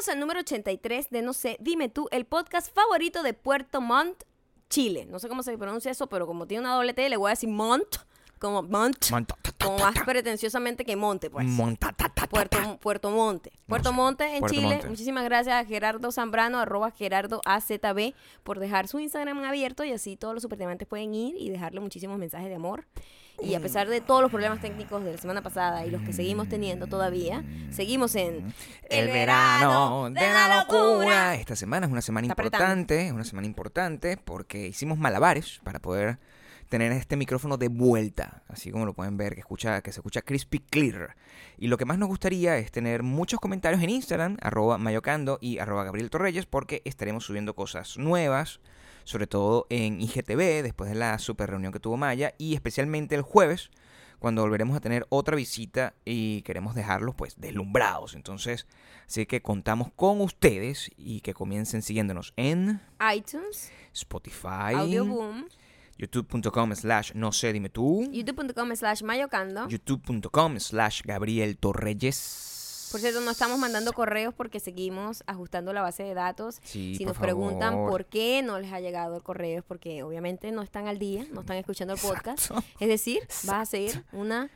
Bienvenidos al número 83 de No sé, dime tú, el podcast favorito de Puerto Montt, Chile. No sé cómo se pronuncia eso, pero como tiene una doble T, le voy a decir Montt, como ta, como más pretenciosamente que Monte, pues. Monta, ta, ta, ta, Puerto. Puerto Monte. Puerto. Monte en Puerto Chile. Muchísimas gracias a Gerardo Zambrano, arroba Gerardo AZB, por dejar su Instagram abierto y así todos los superdiamantes pueden ir y dejarle muchísimos mensajes de amor. Y a pesar de todos los problemas técnicos de la semana pasada y los que seguimos teniendo todavía, seguimos en El verano de la locura. Esta semana es una semana Está apretando. importante, es una semana importante porque hicimos malabares para poder tener este micrófono de vuelta, así como lo pueden ver que escucha que se escucha crispy clear. Y lo que más nos gustaría es tener muchos comentarios en Instagram arroba mayocando y arroba Gabriel Torreyes porque estaremos subiendo cosas nuevas, sobre todo en IGTV después de la super reunión que tuvo Maya y especialmente el jueves cuando volveremos a tener otra visita y queremos dejarlos pues deslumbrados. Entonces, así que contamos con ustedes y que comiencen siguiéndonos en iTunes, Spotify, Audioboom, youtube.com slash no sé dime tú, youtube.com slash mayocando. youtube.com slash Gabriel Torreyes. Por cierto, no estamos mandando correos porque seguimos ajustando la base de datos. Sí, si nos preguntan por qué no les ha llegado el correo, es porque obviamente no están al día, no están escuchando el podcast. Exacto. Es decir, va a ser una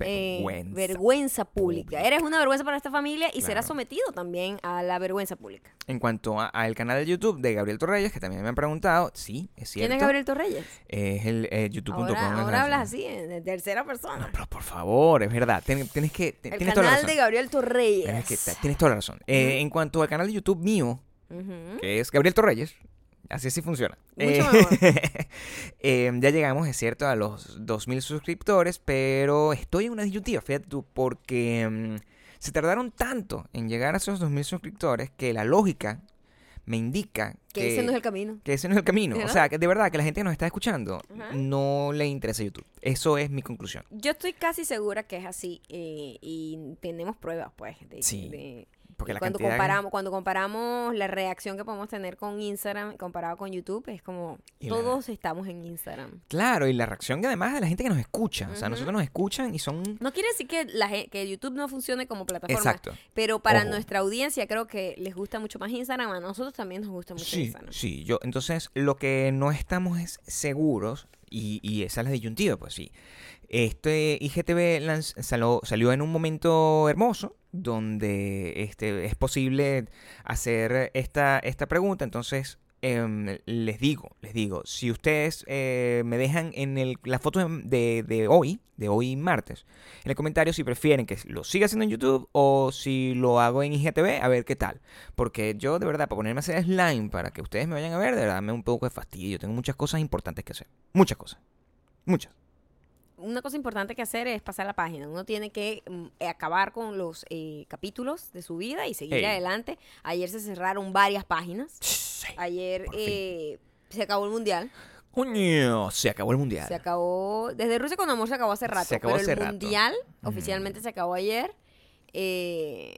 eh, Vergüenza. vergüenza pública. Eres una vergüenza para esta familia y serás Claro. sometido también a la vergüenza pública. En cuanto al canal de YouTube de Gabriel Torreyes, que también me han preguntado, sí, es cierto. ¿Quién es Gabriel Torreyes? Es el eh, youtube.com. Ahora, ahora hablas así, en en tercera persona. No, pero por favor, es verdad. Tien- Tienes que. el Tienes toda la canal razón. de Gabriel Torreyes. Tienes, que- tienes toda la razón. Eh, En cuanto al canal de YouTube mío, que es Gabriel Torreyes, así así funciona. Mucho Eh, eh, ya llegamos, es cierto, a los 2.000 suscriptores, pero estoy en una disyuntiva, fíjate tú, porque mm, se tardaron tanto en llegar a esos 2.000 suscriptores que la lógica me indica Que que, ese no es el camino. que ese no es el camino. O sea, que de verdad que la gente que nos está escuchando Ajá. no le interesa YouTube. Eso es mi conclusión. Yo estoy casi segura que es así eh, y tenemos pruebas, pues. De, Sí, de- Porque y la cuando comparamos, cuando comparamos la reacción que podemos tener con Instagram comparado con YouTube, es como Y la- todos estamos en Instagram. Claro, y la reacción que además de la gente que nos escucha. O sea, nosotros nos escuchan y son... No quiere decir que, la, que YouTube no funcione como plataforma. Exacto. Pero para Ojo. nuestra audiencia creo que les gusta mucho más Instagram. A nosotros también nos gusta mucho Sí, Instagram. sí, yo, entonces lo que no estamos es seguros, y, y esa es la disyuntiva, pues sí. Este IGTV lanz- salió, salió en un momento hermoso, donde este, es posible hacer esta, esta pregunta, entonces em, les digo, les digo, si ustedes eh, me dejan en el, la foto de, de- de hoy, de hoy martes, en el comentario si prefieren que lo siga haciendo en YouTube o si lo hago en IGTV, a ver qué tal. Porque yo, de verdad, para ponerme a hacer slime para que ustedes me vayan a ver, de verdad me da un poco de fastidio. Tengo muchas cosas importantes que hacer. Muchas cosas. Muchas. Una cosa importante que hacer es pasar la página. Uno tiene que mm, eh, acabar con los eh, capítulos de su vida y seguir Ey. adelante. Ayer se cerraron varias páginas. Sí. Ayer por fin. eh, se acabó el mundial. Coño, se acabó el mundial. Se acabó. Desde Rusia con amor se acabó hace rato. Se acabó pero hace el rato. mundial Mm. oficialmente se acabó ayer. Eh,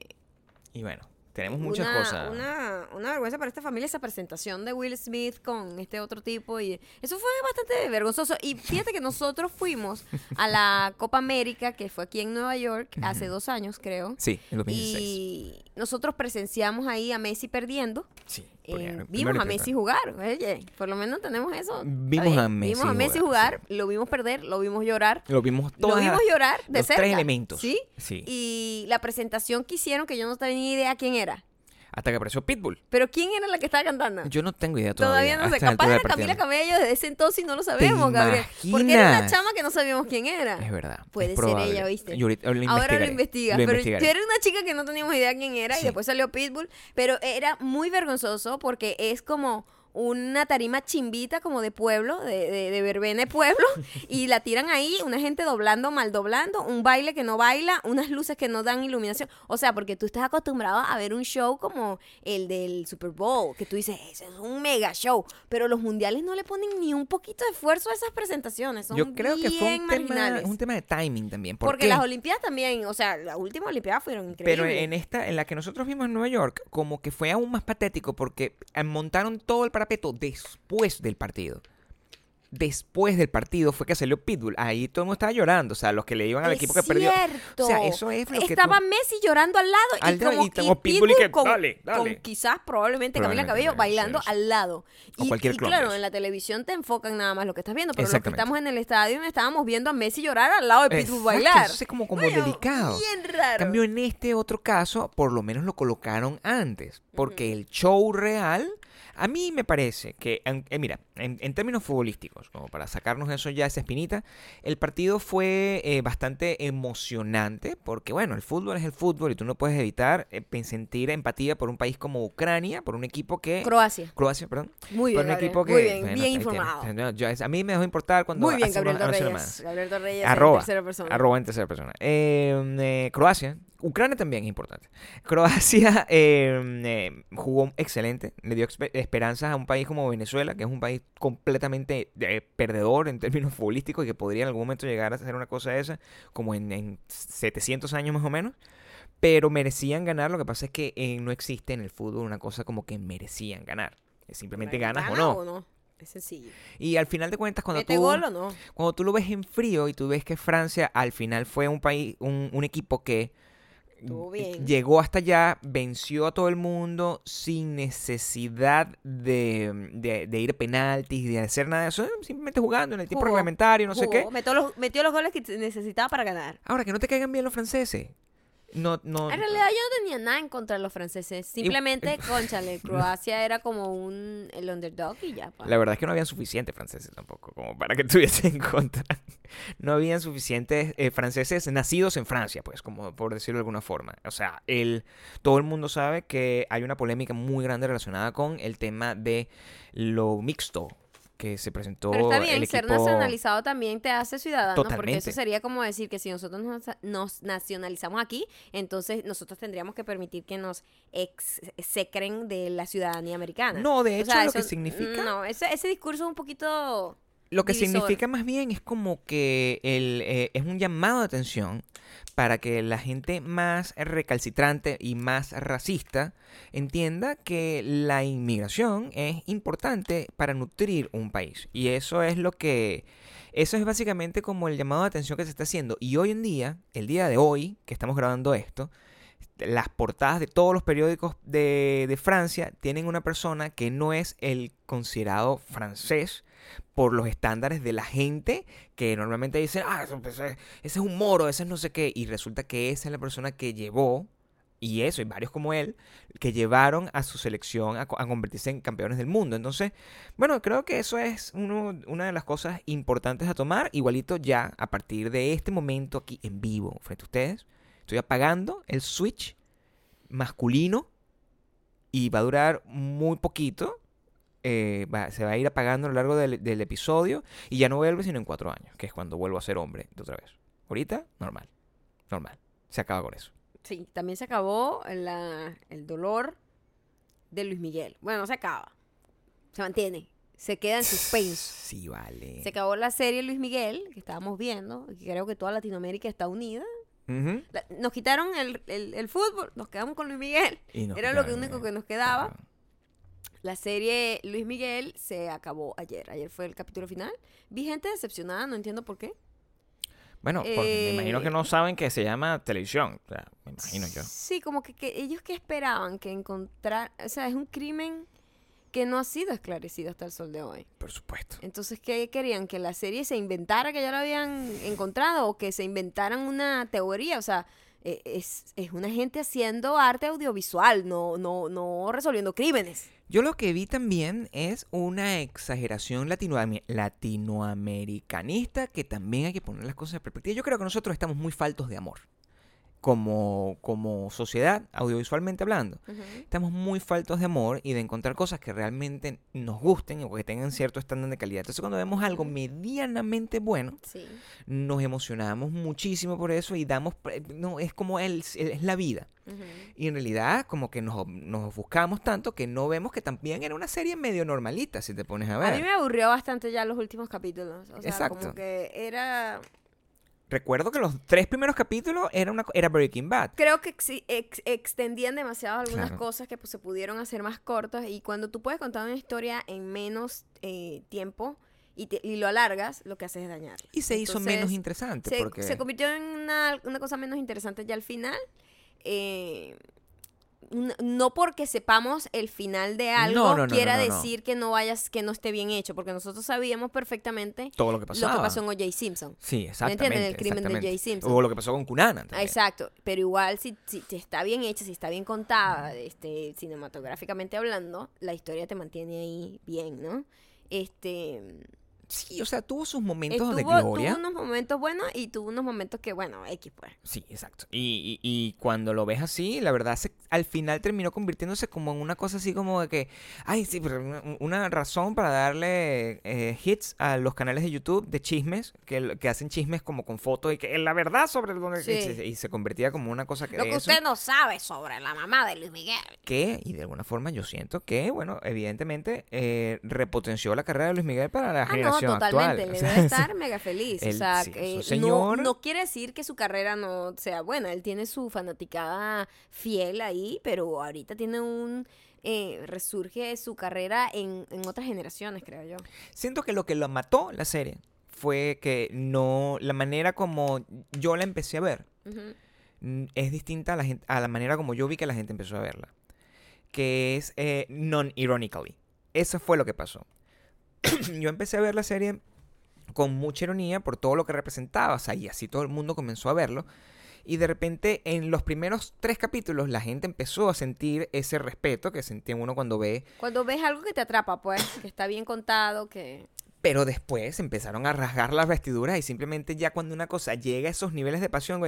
Y bueno, tenemos muchas una, cosas. Una, una vergüenza para esta familia esa presentación de Will Smith con este otro tipo. y Eso fue bastante vergonzoso. Y fíjate que nosotros fuimos a la Copa América, que fue aquí en Nueva York, hace dos años creo. Sí, en 2016. Y nosotros presenciamos ahí a Messi perdiendo. Sí. Eh, vimos a Messi jugar. Oye, por lo menos tenemos eso. Vimos a Messi Vimos a Messi jugar, jugar, lo vimos perder, lo vimos llorar. Lo vimos Lo todas vimos llorar de los cerca. tres elementos. ¿Sí? Sí. Y la presentación que hicieron, que yo no tenía ni idea quién era. Hasta que apareció Pitbull. Pero ¿quién era la que estaba cantando? Yo no tengo idea todavía. Todavía no sé. Capaz era Camila. Cabello desde ese entonces y no lo sabemos, ¿Te Gabriel. Porque era una chama que no sabíamos quién era. Es verdad. Puede es ser ella, ¿viste? Yo ahorita- lo Ahora lo investigas. lo pero yo era una chica que no teníamos idea quién era y después salió Pitbull. Pero era muy vergonzoso porque es como una tarima chimbita como de pueblo, de, de, de verbena de pueblo, y la tiran ahí, una gente doblando, mal doblando, un baile que no baila, unas luces que no dan iluminación. O sea, porque tú estás acostumbrado a ver un show como el del Super Bowl, que tú dices, ese es un mega show, pero los mundiales no le ponen ni un poquito de esfuerzo a esas presentaciones. Son Yo creo que fue un tema, marginales. un tema de timing también. ¿Por Porque qué? las Olimpiadas también, o sea, las últimas Olimpiadas fueron increíbles. Pero en esta, en la que nosotros vimos en Nueva York, como que fue aún más patético porque montaron todo el después del partido. después del partido fue que salió Pitbull. Ahí todo el mundo estaba llorando. O sea, los que le iban al Es equipo que perdió. cierto. O sea, eso es lo que Estaba tú- Messi llorando al lado Al y como y tengo Pitbull y que, con, dale, dale. con quizás probablemente Camila Probablemente, Cabello sí, bailando sí. al lado. O Y, cualquier y claro, eso. en la televisión te enfocan nada más lo que estás viendo, pero los que estamos en el estadio estábamos viendo a Messi llorar al lado de Pitbull Exacto, bailar. eso es como, como Coño, delicado. Bien raro. cambio, en este otro caso, por lo menos lo colocaron antes. Porque el show real, a mí me parece que, en- eh, mira, en, en términos futbolísticos, como para sacarnos eso ya, esa espinita, el partido fue eh, bastante emocionante. Porque, bueno, el fútbol es el fútbol y tú no puedes evitar eh, sentir empatía por un país como Ucrania, por un equipo que. Croacia. Croacia, perdón. Muy por bien, un Gabriel. equipo que. Muy bien, bueno, bien informado. Yo- a mí me dejó importar cuando. Muy bien, Gabriel Torreyes. Gabriel Torreyes en Arroba, tercera persona. arroba en tercera persona. Eh, eh, Croacia, Ucrania también es importante. Croacia eh, eh, jugó excelente, le dio esperanzas a un país como Venezuela, que es un país completamente eh, perdedor en términos futbolísticos y que podría en algún momento llegar a hacer una cosa de esa, como en, en 700 años más o menos. Pero merecían ganar, lo que pasa es que eh, no existe en el fútbol una cosa como que merecían ganar. Simplemente ganas o ¿Gana no. o no? Es sencillo. Y al final de cuentas, cuando ¿Mete tú gol o no? cuando tú lo ves en frío y tú ves que Francia al final fue un país, un, un equipo que Estuvo bien. llegó hasta allá, venció a todo el mundo sin necesidad de, de- de ir a penaltis, de hacer nada de eso, simplemente jugando en el tiempo Jugó, reglamentario, no sé qué. Metió los, metió los goles que necesitaba para ganar. Ahora, que no te caigan bien los franceses. No, no, En realidad yo no tenía nada en contra de los franceses. Simplemente, conchale, Croacia era como un el underdog y ya. pa. La verdad es que no habían suficientes franceses tampoco, como para que estuviese en contra. No habían suficientes eh, franceses nacidos en Francia, pues, como por decirlo de alguna forma. O sea, el, todo el mundo sabe que hay una polémica muy grande relacionada con el tema de lo mixto que se presentó Pero está bien, el ser equipo... nacionalizado también te hace ciudadano, porque Totalmente. eso sería como decir que si nosotros nos, nos nacionalizamos aquí, entonces nosotros tendríamos que permitir que nos execren de la ciudadanía americana. No, de O hecho, sea, lo que significa... No, ese, ese discurso es un poquito... Lo que divisor. significa más bien es como que el, eh, es un llamado de atención para que la gente más recalcitrante y más racista entienda que la inmigración es importante para nutrir un país. Y eso es lo que... Eso es básicamente como el llamado de atención que se está haciendo. Y hoy en día, el día de hoy, que estamos grabando esto, las portadas de todos los periódicos de, de Francia tienen una persona que no es el considerado francés por los estándares de la gente que normalmente dicen, ah, ese es un moro, ese es no sé qué, y resulta que esa es la persona que llevó, y eso, y varios como él, que llevaron a su selección a, co- a convertirse en campeones del mundo. Entonces, bueno, creo que eso es una de las cosas importantes a tomar, igualito ya a partir de este momento aquí en vivo frente a ustedes. Estoy apagando el switch masculino y va a durar muy poquito. Eh, va- se va a ir apagando a lo largo del, del episodio y ya no vuelve sino en cuatro años, que es cuando vuelvo a ser hombre de otra vez. Ahorita, normal. Normal. Se acaba con eso. Sí, también se acabó la- el dolor de Luis Miguel. Bueno, no se acaba. Se mantiene. Se queda en suspenso. Sí, vale. Se acabó la serie Luis Miguel, que estábamos viendo, y creo que toda Latinoamérica está unida. La- nos quitaron el, el- el fútbol, nos quedamos con Luis Miguel. Era lo único eh, que nos quedaba. claro. La serie Luis Miguel se acabó ayer. Ayer fue el capítulo final. Vi gente decepcionada, no entiendo por qué. Bueno, porque me imagino que Eh, no saben que se llama televisión. O sea, me imagino yo. Sí, como que, que ellos que esperaban que encontrar, o sea, es un crimen que no ha sido esclarecido hasta el sol de hoy. Por supuesto. Entonces, ¿qué querían? ¿Que la serie se inventara que ya lo habían encontrado o que se inventaran una teoría? O sea, eh, es, es una gente haciendo arte audiovisual, no, no, no resolviendo crímenes. Yo lo que vi también es una exageración latinoam- latinoamericanista que también hay que poner las cosas en perspectiva. Yo creo que nosotros estamos muy faltos de amor. Como, como sociedad, audiovisualmente hablando. Estamos muy faltos de amor y de encontrar cosas que realmente nos gusten o que tengan cierto estándar de calidad. Entonces cuando vemos algo medianamente bueno, Sí. nos emocionamos muchísimo por eso y damos... No, es como el, es la vida. Y en realidad como que nos, nos buscamos tanto que no vemos que también era una serie medio normalita, si te pones a ver. A mí me aburrió bastante ya los últimos capítulos. O sea, Exacto. como que era... Recuerdo que los tres primeros capítulos era, una, era Breaking Bad. Creo que ex- extendían demasiado algunas Claro. cosas que pues, se pudieron hacer más cortas y cuando tú puedes contar una historia en menos eh, tiempo y, te- y lo alargas, lo que haces es dañar. Y se hizo menos interesante se, porque... se convirtió en una, una cosa menos interesante ya al final. Eh, no porque sepamos el final de algo No, no, no, quiera decir que no vayas que no esté bien hecho porque nosotros sabíamos perfectamente todo lo que lo pasaba. que pasó en O.J. Simpson Sí, ¿Me exactamente. entienden? El crimen de. Jay Simpson. O lo que pasó con Cunanan también. Exacto, pero igual si, si está bien hecha, si está bien contada, este, cinematográficamente hablando, la historia te mantiene ahí bien, ¿no? Este Sí, o sea, tuvo sus momentos estuvo, de tuvo gloria. unos momentos buenos y tuvo unos momentos que, bueno, X pues. Sí, exacto. Y, y- y cuando lo ves así, la verdad, se- al final terminó convirtiéndose como en una cosa así como de que, ay, sí, pero una, una razón para darle eh, hits a los canales de YouTube de chismes, que, que hacen chismes como con fotos y que la verdad sobre el donde Sí. y, se, y se convertía como una cosa que Lo que eso, usted no sabe sobre la mamá de Luis Miguel. que, y de alguna forma yo siento que, bueno, evidentemente eh, repotenció la carrera de Luis Miguel para la Ah, no, generación totalmente. actual. Le debe estar mega feliz. o sea, sí, su no, no quiere decir que su carrera no sea buena. Él tiene su fanaticada fiel ahí, pero ahorita tiene un... eh, resurge su carrera en, en otras generaciones, creo yo. Siento que lo que lo mató la serie fue que no, la manera como yo la empecé a ver es distinta a la, gente, a la manera como yo vi que la gente empezó a verla. Que es eh, non-ironically. Eso fue lo que pasó. yo empecé a ver la serie con mucha ironía por todo lo que representaba. O sea, y así todo el mundo comenzó a verlo. Y de repente, en los primeros tres capítulos, la gente empezó a sentir ese respeto que sentía uno cuando ve Cuando ves algo que te atrapa, pues, que está bien contado, que... Pero después empezaron a rasgar las vestiduras y simplemente ya cuando una cosa llega a esos niveles de pasión,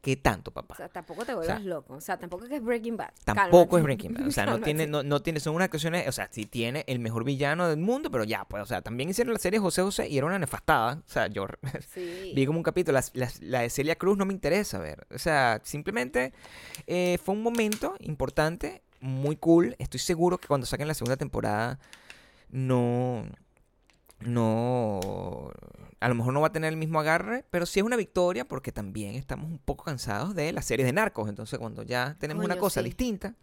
¿qué tanto, O papá? sea, tampoco te vuelvas loco. O sea, tampoco es que es Breaking Bad. Tampoco Cálmate. es Breaking Bad. O sea, no tiene, no, no tiene, son unas actuaciones, o sea, sí tiene el mejor villano del mundo, pero ya, pues, o sea, también hicieron la serie José José y era una nefastada. O sea, yo Sí. vi como un capítulo, la, la- la de Celia Cruz no me interesa ver. O sea, simplemente eh, fue un momento importante, muy cool. Estoy seguro que cuando saquen la segunda temporada no... No... A lo mejor no va a tener el mismo agarre, pero sí es una victoria porque también estamos un poco cansados de las series de narcos. Entonces cuando ya tenemos una cosa sí. distinta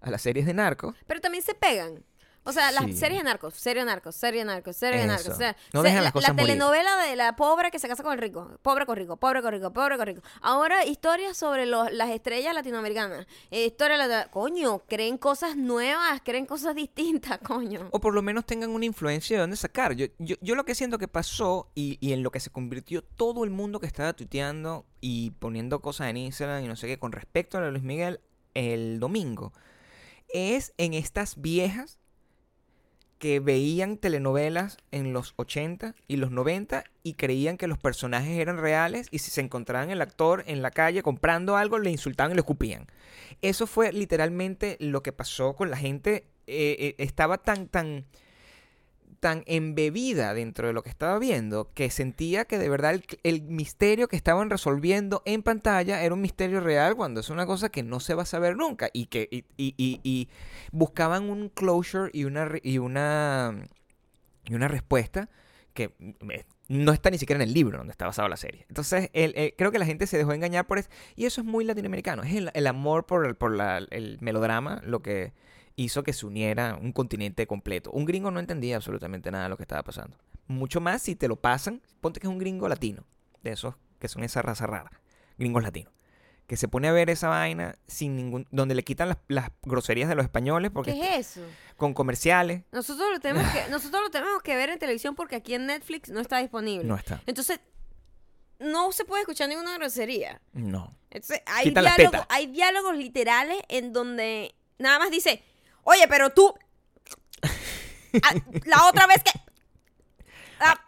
a las series de narcos, Pero también se pegan. O sea, las Sí. series de narcos, serie de narcos, serie de narcos, serie de narcos. No dejan la, las cosas la morir. telenovela de la pobre que se casa con el rico. Pobre con rico, pobre con rico, pobre con rico. Ahora historias sobre los, las estrellas latinoamericanas. Eh, historia lati- Coño, creen cosas nuevas, creen cosas distintas, coño. o por lo menos tengan una influencia de dónde sacar. Yo, yo, yo lo que siento que pasó y, y en lo que se convirtió todo el mundo que estaba tuiteando y poniendo cosas en Instagram y no sé qué con respecto a Luis Miguel el domingo es en estas viejas que veían telenovelas en los 80 y los 90 y creían que los personajes eran reales y si se encontraban el actor en la calle comprando algo le insultaban y le escupían. Eso fue literalmente lo que pasó con la gente. eh, eh, estaba tan, tan, tan embebida dentro de lo que estaba viendo que sentía que de verdad el, misterio que estaban resolviendo en pantalla era un misterio real cuando es una cosa que no se va a saber nunca y que y, y- y- buscaban un closure y una y una y una respuesta que mm, eh, no está ni siquiera en el libro donde está basada la serie. Entonces, el- creo que la gente se dejó engañar por eso. Y eso es muy latinoamericano. Es el, amor por, el, por la- el melodrama lo que hizo que se uniera un continente completo. Un gringo no entendía absolutamente nada de lo que estaba pasando. Mucho más si te lo pasan. Ponte que es un gringo latino. De esos que son esa raza rara. Gringos latinos. Que se pone a ver esa vaina sin ningún... Donde le quitan las, las groserías de los españoles porque ¿Qué es eso? con comerciales. Nosotros lo tenemos que, nosotros lo tenemos que ver en televisión porque aquí en Netflix no está disponible. No está. Entonces, no se puede escuchar ninguna grosería. No. Entonces, hay, tetas. hay diálogos literales en donde nada más dice, oye, pero tú, ah, la otra vez que... ah,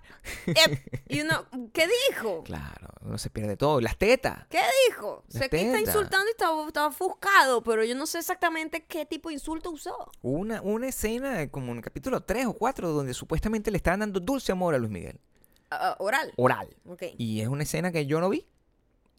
eh", y uno, ¿qué dijo? Claro, uno se pierde todo. Las tetas. ¿Qué dijo? Las Sé que está tetas. insultando y estaba, estaba ofuscado, pero yo no sé exactamente qué tipo de insulto usó. Hubo Una, una escena como en el capítulo 3 o 4 donde supuestamente le estaban dando dulce amor a Luis Miguel. Ah, ah, oral. Oral. Ok. Y es una escena que yo no vi.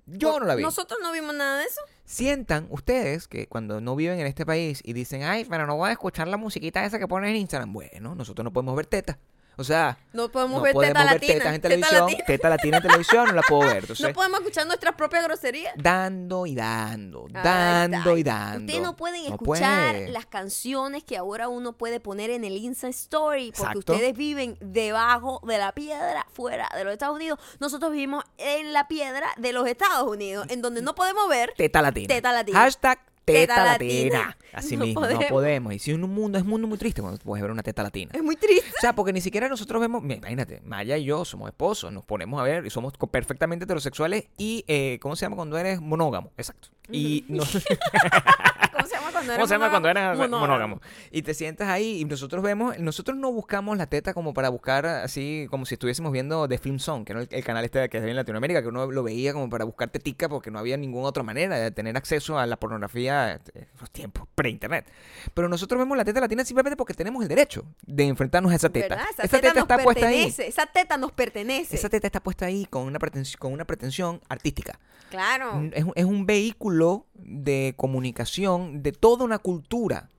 Yo no la vi. Nosotros no vimos nada de eso. Sientan ustedes que cuando no viven en este país y dicen, ay, pero no voy a escuchar la musiquita esa que ponen en Instagram. Bueno, nosotros no podemos ver tetas. O sea, No podemos no ver podemos teta ver latina. tetas en teta televisión. latina. Teta latina en televisión no la puedo ver. Entonces, No podemos escuchar nuestras propias groserías. dando y dando, dando y dando. Ustedes no pueden No escuchar puede. las canciones que ahora uno puede poner en el Insta Story porque Exacto. ustedes viven debajo de la piedra fuera de los Estados Unidos. Nosotros vivimos en la piedra de los Estados Unidos, en donde no podemos ver. Teta latina. Teta latina. Hashtag teta, Teta latina. latina. Así No mismo, no podemos. Y si un mundo, es un mundo muy triste cuando puedes ver una teta latina. Es muy triste. O sea, porque ni siquiera nosotros vemos, imagínate, Maya y yo somos esposos, nos ponemos a ver y somos perfectamente heterosexuales y, eh, ¿cómo se llama cuando eres monógamo? Exacto. Y no, ¿Cómo se llama cuando eres ¿Cómo se llama cuando eres monógamo? monógamo? Y te sientas ahí y nosotros vemos, nosotros no buscamos la teta como para buscar así, como si estuviésemos viendo The Film Zone, que era el, el canal este que es en Latinoamérica, que uno lo veía como para buscar tetica porque no había ninguna otra manera de tener acceso a la pornografía en los tiempos pre-internet. Pero nosotros vemos la teta latina simplemente porque tenemos el derecho de enfrentarnos a esa teta. ¿Verdad? Esa, Esa teta, está puesta ahí. Esa teta nos pertenece. Esa teta está puesta ahí con una, pretensión, con una pretensión artística. Claro. Es, es un vehículo de comunicación de toda una cultura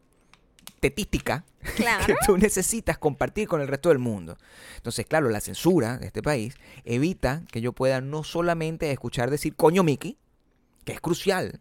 tetística Claro. que tú necesitas compartir con el resto del mundo. Entonces, claro, la censura de este país evita que yo pueda no solamente escuchar decir coño Mickey, que es crucial.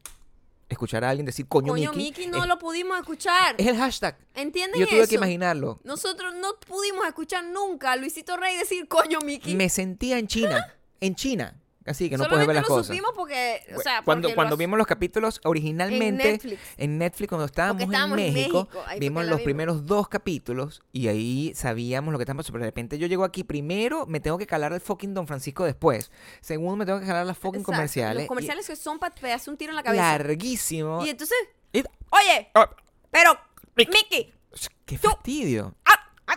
Escuchar a alguien decir coño, Coño, Mickey. Mickey no es, lo pudimos escuchar. es el hashtag. ¿Entienden Yo tuve eso? que imaginarlo. Nosotros no pudimos escuchar nunca a Luisito Rey decir coño Mickey. Me sentía en China. En China. Así que no puedes ver las cosas. supimos porque, o sea, cuando porque cuando vimos los capítulos originalmente En Netflix. en Netflix, cuando estábamos, estábamos en en México, México, ahí fue vimos los vimos. primeros dos capítulos y ahí sabíamos lo que estábamos pero de repente yo llego aquí primero me tengo que calar el fucking Don Francisco después segundo me tengo que calar las fucking Exacto, comerciales Los comerciales que son para pegarse un tiro en la cabeza. larguísimo Y entonces, Y- oye, Ah, pero, Mickey. Qué Tú- fastidio Ah, ah,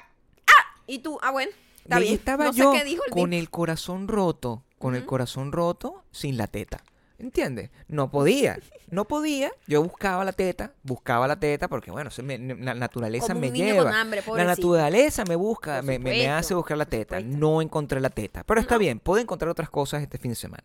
ah. Y tú, ah, bueno, está ahí bien. estaba no yo sé qué dijo el con el corazón roto con el corazón roto sin la teta ¿Entiendes? No podía, no podía. Yo buscaba la teta, buscaba la teta porque, bueno, se me- la naturaleza Como me un niño lleva. con hambre, La naturaleza me busca, me, me- hace buscar la teta. No encontré la teta. Pero está No. bien, puedo encontrar otras cosas este fin de semana.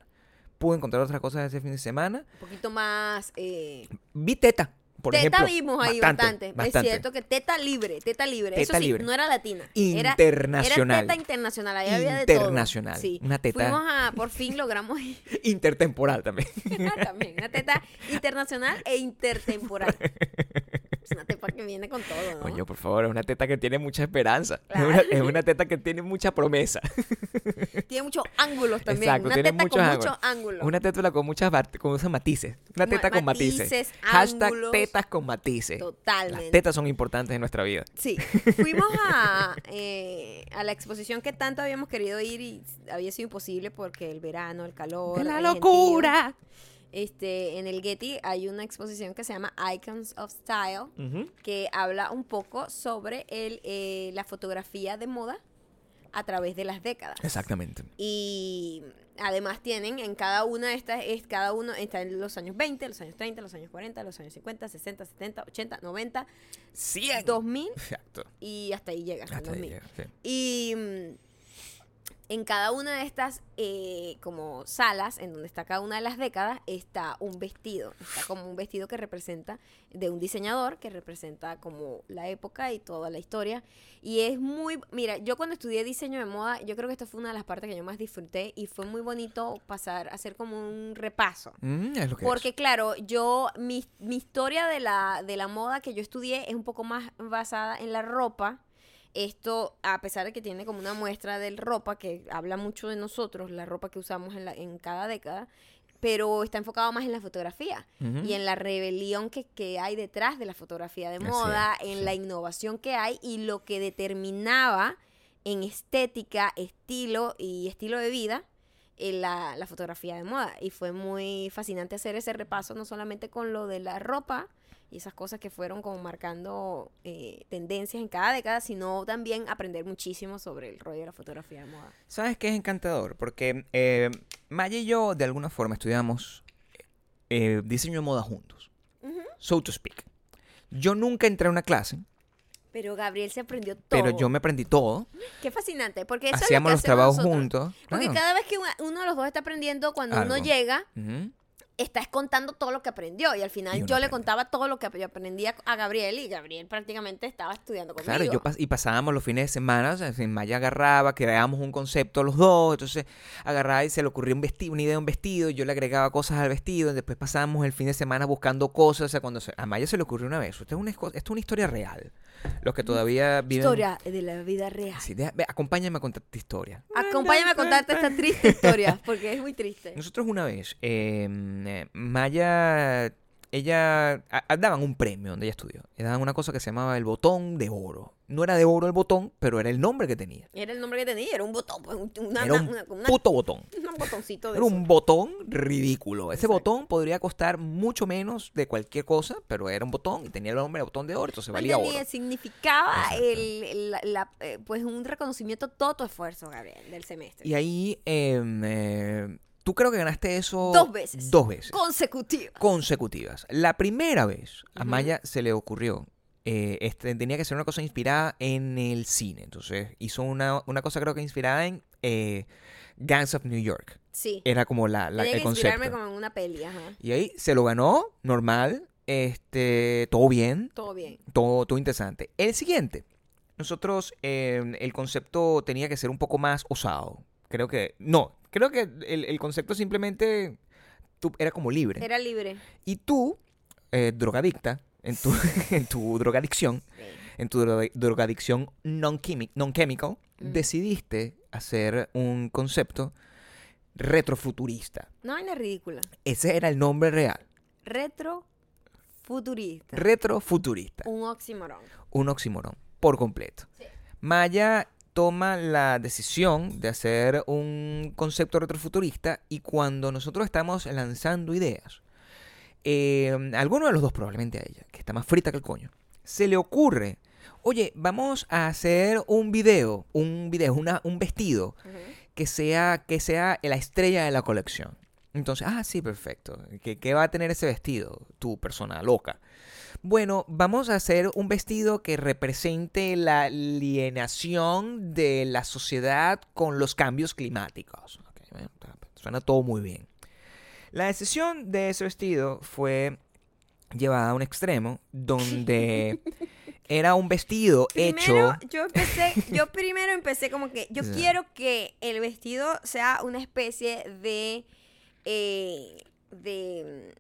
Pude encontrar otras cosas este fin de semana. Un poquito más... Eh, Vi teta, por teta ejemplo. vimos ahí bastante. Es cierto que teta libre, teta libre. Eso Teta sí, libre. no era latina. Era- Internacional. Era, teta internacional. Ahí había de todo. Internacional. Sí. Una teta- Fuimos a... Por fin logramos... Intertemporal también. También, una teta internacional e intertemporal. Es una teta que viene con todo, ¿no? Coño, por favor, es una teta que tiene mucha esperanza. Es una- Es, una, teta que tiene mucha promesa. Tiene muchos ángulos también. Exacto, una tiene teta muchos con ángulos. muchos ángulos. Una teta con muchas con muchos matices. Una Ma- teta con matices. matices, Hashtag ángulos. tetas con matices. Totalmente. Las tetas son importantes en nuestra vida. Sí, fuimos a, eh, a la exposición que tanto habíamos querido ir y había sido imposible porque el verano, el calor. ¡La locura! Este, en el Getty hay una exposición que se llama Icons of Style, Ujú. que habla un poco sobre el, eh, la fotografía de moda a través de las décadas. Exactamente. Y además tienen en cada una de estas, es, cada uno está en los años 20, los años 30, los años 40, los años 50, 60, 70, 80, 90, 100. 2000 Exacto. y hasta ahí llega, hasta el Hasta ahí 2000. llega, sí. Y mm, en cada una de estas eh, como salas, en donde está cada una de las décadas, está un vestido. Está como un vestido que representa de un diseñador, que representa como la época y toda la historia. Y es muy, mira, yo cuando estudié diseño de moda, yo creo que esta fue una de las partes que yo más disfruté y fue muy bonito pasar, hacer como un repaso. Mm, es lo que Porque es. claro, yo, mi, mi historia de la, de la moda que yo estudié es un poco más basada en la ropa. Esto, a pesar de que tiene como una muestra del ropa, que habla mucho de nosotros, la ropa que usamos en, la, en cada década, pero está enfocado más en la fotografía y en la rebelión que, que hay detrás de la fotografía de moda, en sí. la innovación que hay y lo que determinaba en estética, estilo y estilo de vida en la, la fotografía de moda. Y fue muy fascinante hacer ese repaso, no solamente con lo de la ropa y esas cosas que fueron como marcando eh, tendencias en cada década, sino también aprender muchísimo sobre el rollo de la fotografía de moda. ¿Sabes qué es encantador? Porque eh, Maya y yo, de alguna forma, estudiamos eh, diseño de moda juntos. So to speak. Yo nunca entré a una clase, Pero Gabriel se aprendió todo. pero yo me aprendí todo. Qué fascinante, porque eso Hacíamos es lo los que hacemos trabajos nosotros. juntos. Porque claro. cada vez que uno de los dos está aprendiendo, cuando uno Algo. llega, Ujú. Está contando todo lo que aprendió y al final yo le contaba todo lo que yo aprendía a Gabriel y Gabriel prácticamente estaba estudiando conmigo. Claro, yo pas- y pasábamos los fines de semana, o sea, Maya agarraba, creábamos un concepto los dos, entonces agarraba y se le ocurría un vestido, una idea de un vestido, y yo le agregaba cosas al vestido, y después pasábamos el fin de semana buscando cosas, o sea, cuando se- a Maya se le ocurrió una vez, esto es una, esto es una historia real, los que todavía viven... Historia de la vida real. Sí, deja- ve, acompáñame a contar tu historia. Acompáñame a contarte esta triste historia porque es muy triste. Nosotros una vez, eh, eh, Maya, ella, a- daban un premio donde ella estudió, le daban una cosa que se llamaba el botón de oro. No era de oro el botón, pero era el nombre que tenía. Era el nombre que tenía, era un botón, pues, una, Era un una- una- puto botón. un botoncito de Era eso. un botón ridículo. Ese Exacto. botón podría costar mucho menos de cualquier cosa, pero era un botón y tenía el nombre de botón de oro, entonces valía oro. significaba el, el- la- la- eh, pues un reconocimiento a todo tu esfuerzo, Gabriel, del semestre. Y ahí, eh, eh, tú creo que ganaste eso Dos veces. Dos veces. Consecutiva. consecutivas. La primera vez a. Maya se le ocurrió, eh, este, tenía que ser una cosa inspirada en el cine. Entonces hizo una, una cosa creo que inspirada en eh, Gangs of New York. Sí. Era como la, la- Tenía el que concepto. como en una peli, ajá. Y ahí se lo ganó, normal, este, todo bien, Todo bien. todo, todo interesante. El siguiente, nosotros, eh, el concepto tenía que ser un poco más osado. Creo que, no, creo que el, el concepto simplemente tú, era como libre. Era libre. Y tú, eh, drogadicta, en tu, en tu drogadicción, Sí. en tu dro- drogadicción non-chemi- non-chemical, Mm. decidiste hacer un concepto retrofuturista. No, vaina ridícula. Ese era el nombre real. Retro futurista. Retrofuturista. Un oxímoron. Un oxímoron, por completo. Sí. Maya toma la decisión de hacer un concepto retrofuturista y cuando nosotros estamos lanzando ideas, eh, alguno de los dos, probablemente a ella, que está más frita que el coño, se le ocurre, oye, vamos a hacer un video, un video, una, un vestido que sea, que sea la estrella de la colección. Entonces, ah, sí, perfecto. ¿Qué, qué va a tener ese vestido? Tu persona loca. Bueno, vamos a hacer un vestido que represente la alienación de la sociedad con los cambios climáticos. Bueno, suena todo muy bien. La decisión de ese vestido fue llevada a un extremo donde era un vestido Primero, hecho... yo empecé, yo primero empecé como que yo quiero que el vestido sea una especie de eh, de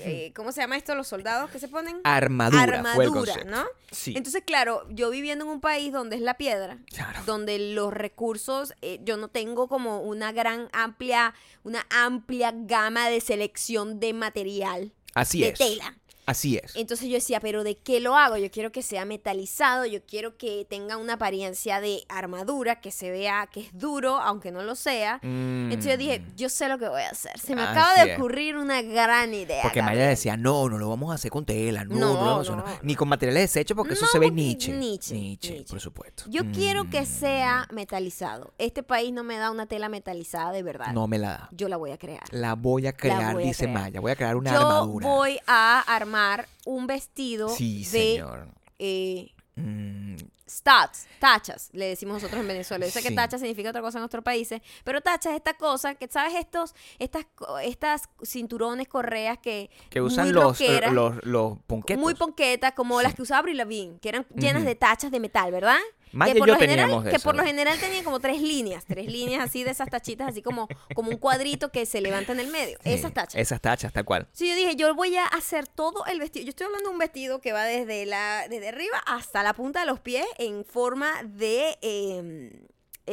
eh, ¿cómo se llama esto? Los soldados que se ponen Armadura, fue el armadura, concepto. ¿no? Sí. Entonces, claro, yo viviendo en un país donde es la piedra, Claro. donde los recursos, eh, yo no tengo como una gran amplia, una amplia gama de selección de material, Así de es. tela. Así es. Entonces yo decía, pero ¿de qué lo hago? Yo quiero que sea metalizado, yo quiero que tenga una apariencia de armadura, que se vea que es duro, aunque no lo sea. Entonces yo dije, Mm. yo sé lo que voy a hacer. Se me Así acaba de es. ocurrir una gran idea. Porque Maya decía, no, no lo vamos a hacer con tela, no, no, No, lo vamos a hacer, no, no. Ni con materiales desechos porque eso se ve Nietzsche. Nietzsche, Nietzsche, Nietzsche. por supuesto. Yo quiero que Mm, sea metalizado. Este país no me da una tela metalizada de verdad. No me la da. Yo la voy a crear. La voy a crear, voy a dice crear. Maya. Voy a crear una Yo armadura. voy a armar un vestido Sí, de señor. eh, Mm, stats, tachas, le decimos nosotros en Venezuela. Yo sé que tacha significa otra cosa en otros países, pero tacha es esta cosa que, ¿sabes? Estos, estas, estas cinturones, correas que, que usan los, rockeras, los, los ponquetos. muy ponquetas, como Sí. las que usaba Avril Lavigne, que eran llenas de tachas de metal, ¿verdad? Maya que y por yo lo general, teníamos que eso. por lo general tenían como tres líneas, tres líneas así de esas tachitas, así como, como un cuadrito que se levanta en el medio. Sí, Esas tachas. Esas tachas, tal cual. Sí, yo dije, yo voy a hacer todo el vestido. Yo estoy hablando de un vestido que va desde la desde arriba hasta la punta de los pies en forma de eh,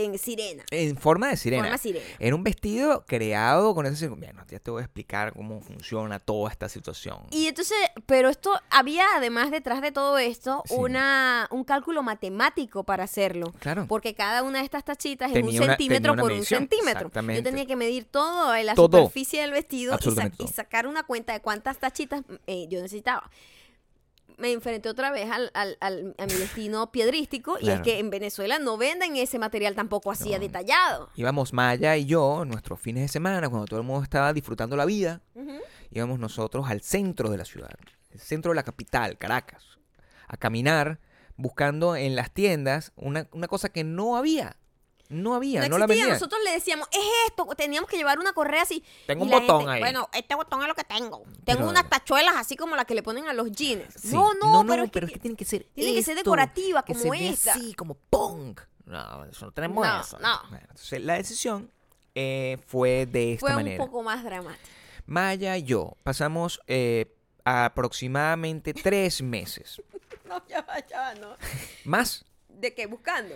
en sirena. En forma de sirena. Forma sirena. Era un vestido creado con ese... Bueno, ya te voy a explicar cómo funciona toda esta situación. Y entonces, pero esto había además detrás de todo esto Sí. una un cálculo matemático para hacerlo. Claro. Porque cada una de estas tachitas es un una- centímetro por un centímetro. Yo tenía que medir todo la Todo. superficie del vestido y, sa- sacar una cuenta de cuántas tachitas eh, yo necesitaba. Me enfrenté otra vez al, al- al- a mi destino piedrístico y es que en Venezuela no venden ese material tampoco así No. detallado. Íbamos Maya y yo, nuestros fines de semana, cuando todo el mundo estaba disfrutando la vida, íbamos nosotros al centro de la ciudad, el centro de la capital, Caracas, a caminar buscando en las tiendas una, una cosa que no había. No había, no, No la vendían. Nosotros le decíamos, es esto. Teníamos que llevar una correa así. Tengo Y un botón gente, ahí. Bueno, este botón es lo que tengo. Tengo Pero- unas tachuelas así como las que le ponen a los jeans. Sí. No, no, pero, es que, tiene que ser tiene que ser decorativa, que como se esta. así, como punk. No, eso no tenemos No, eso. no. Bueno, entonces, la decisión eh, fue de esta fue un manera. poco más dramático. Maya y yo pasamos eh, aproximadamente tres meses. No, ya va, ya va, no. Más. ¿De qué? Buscando.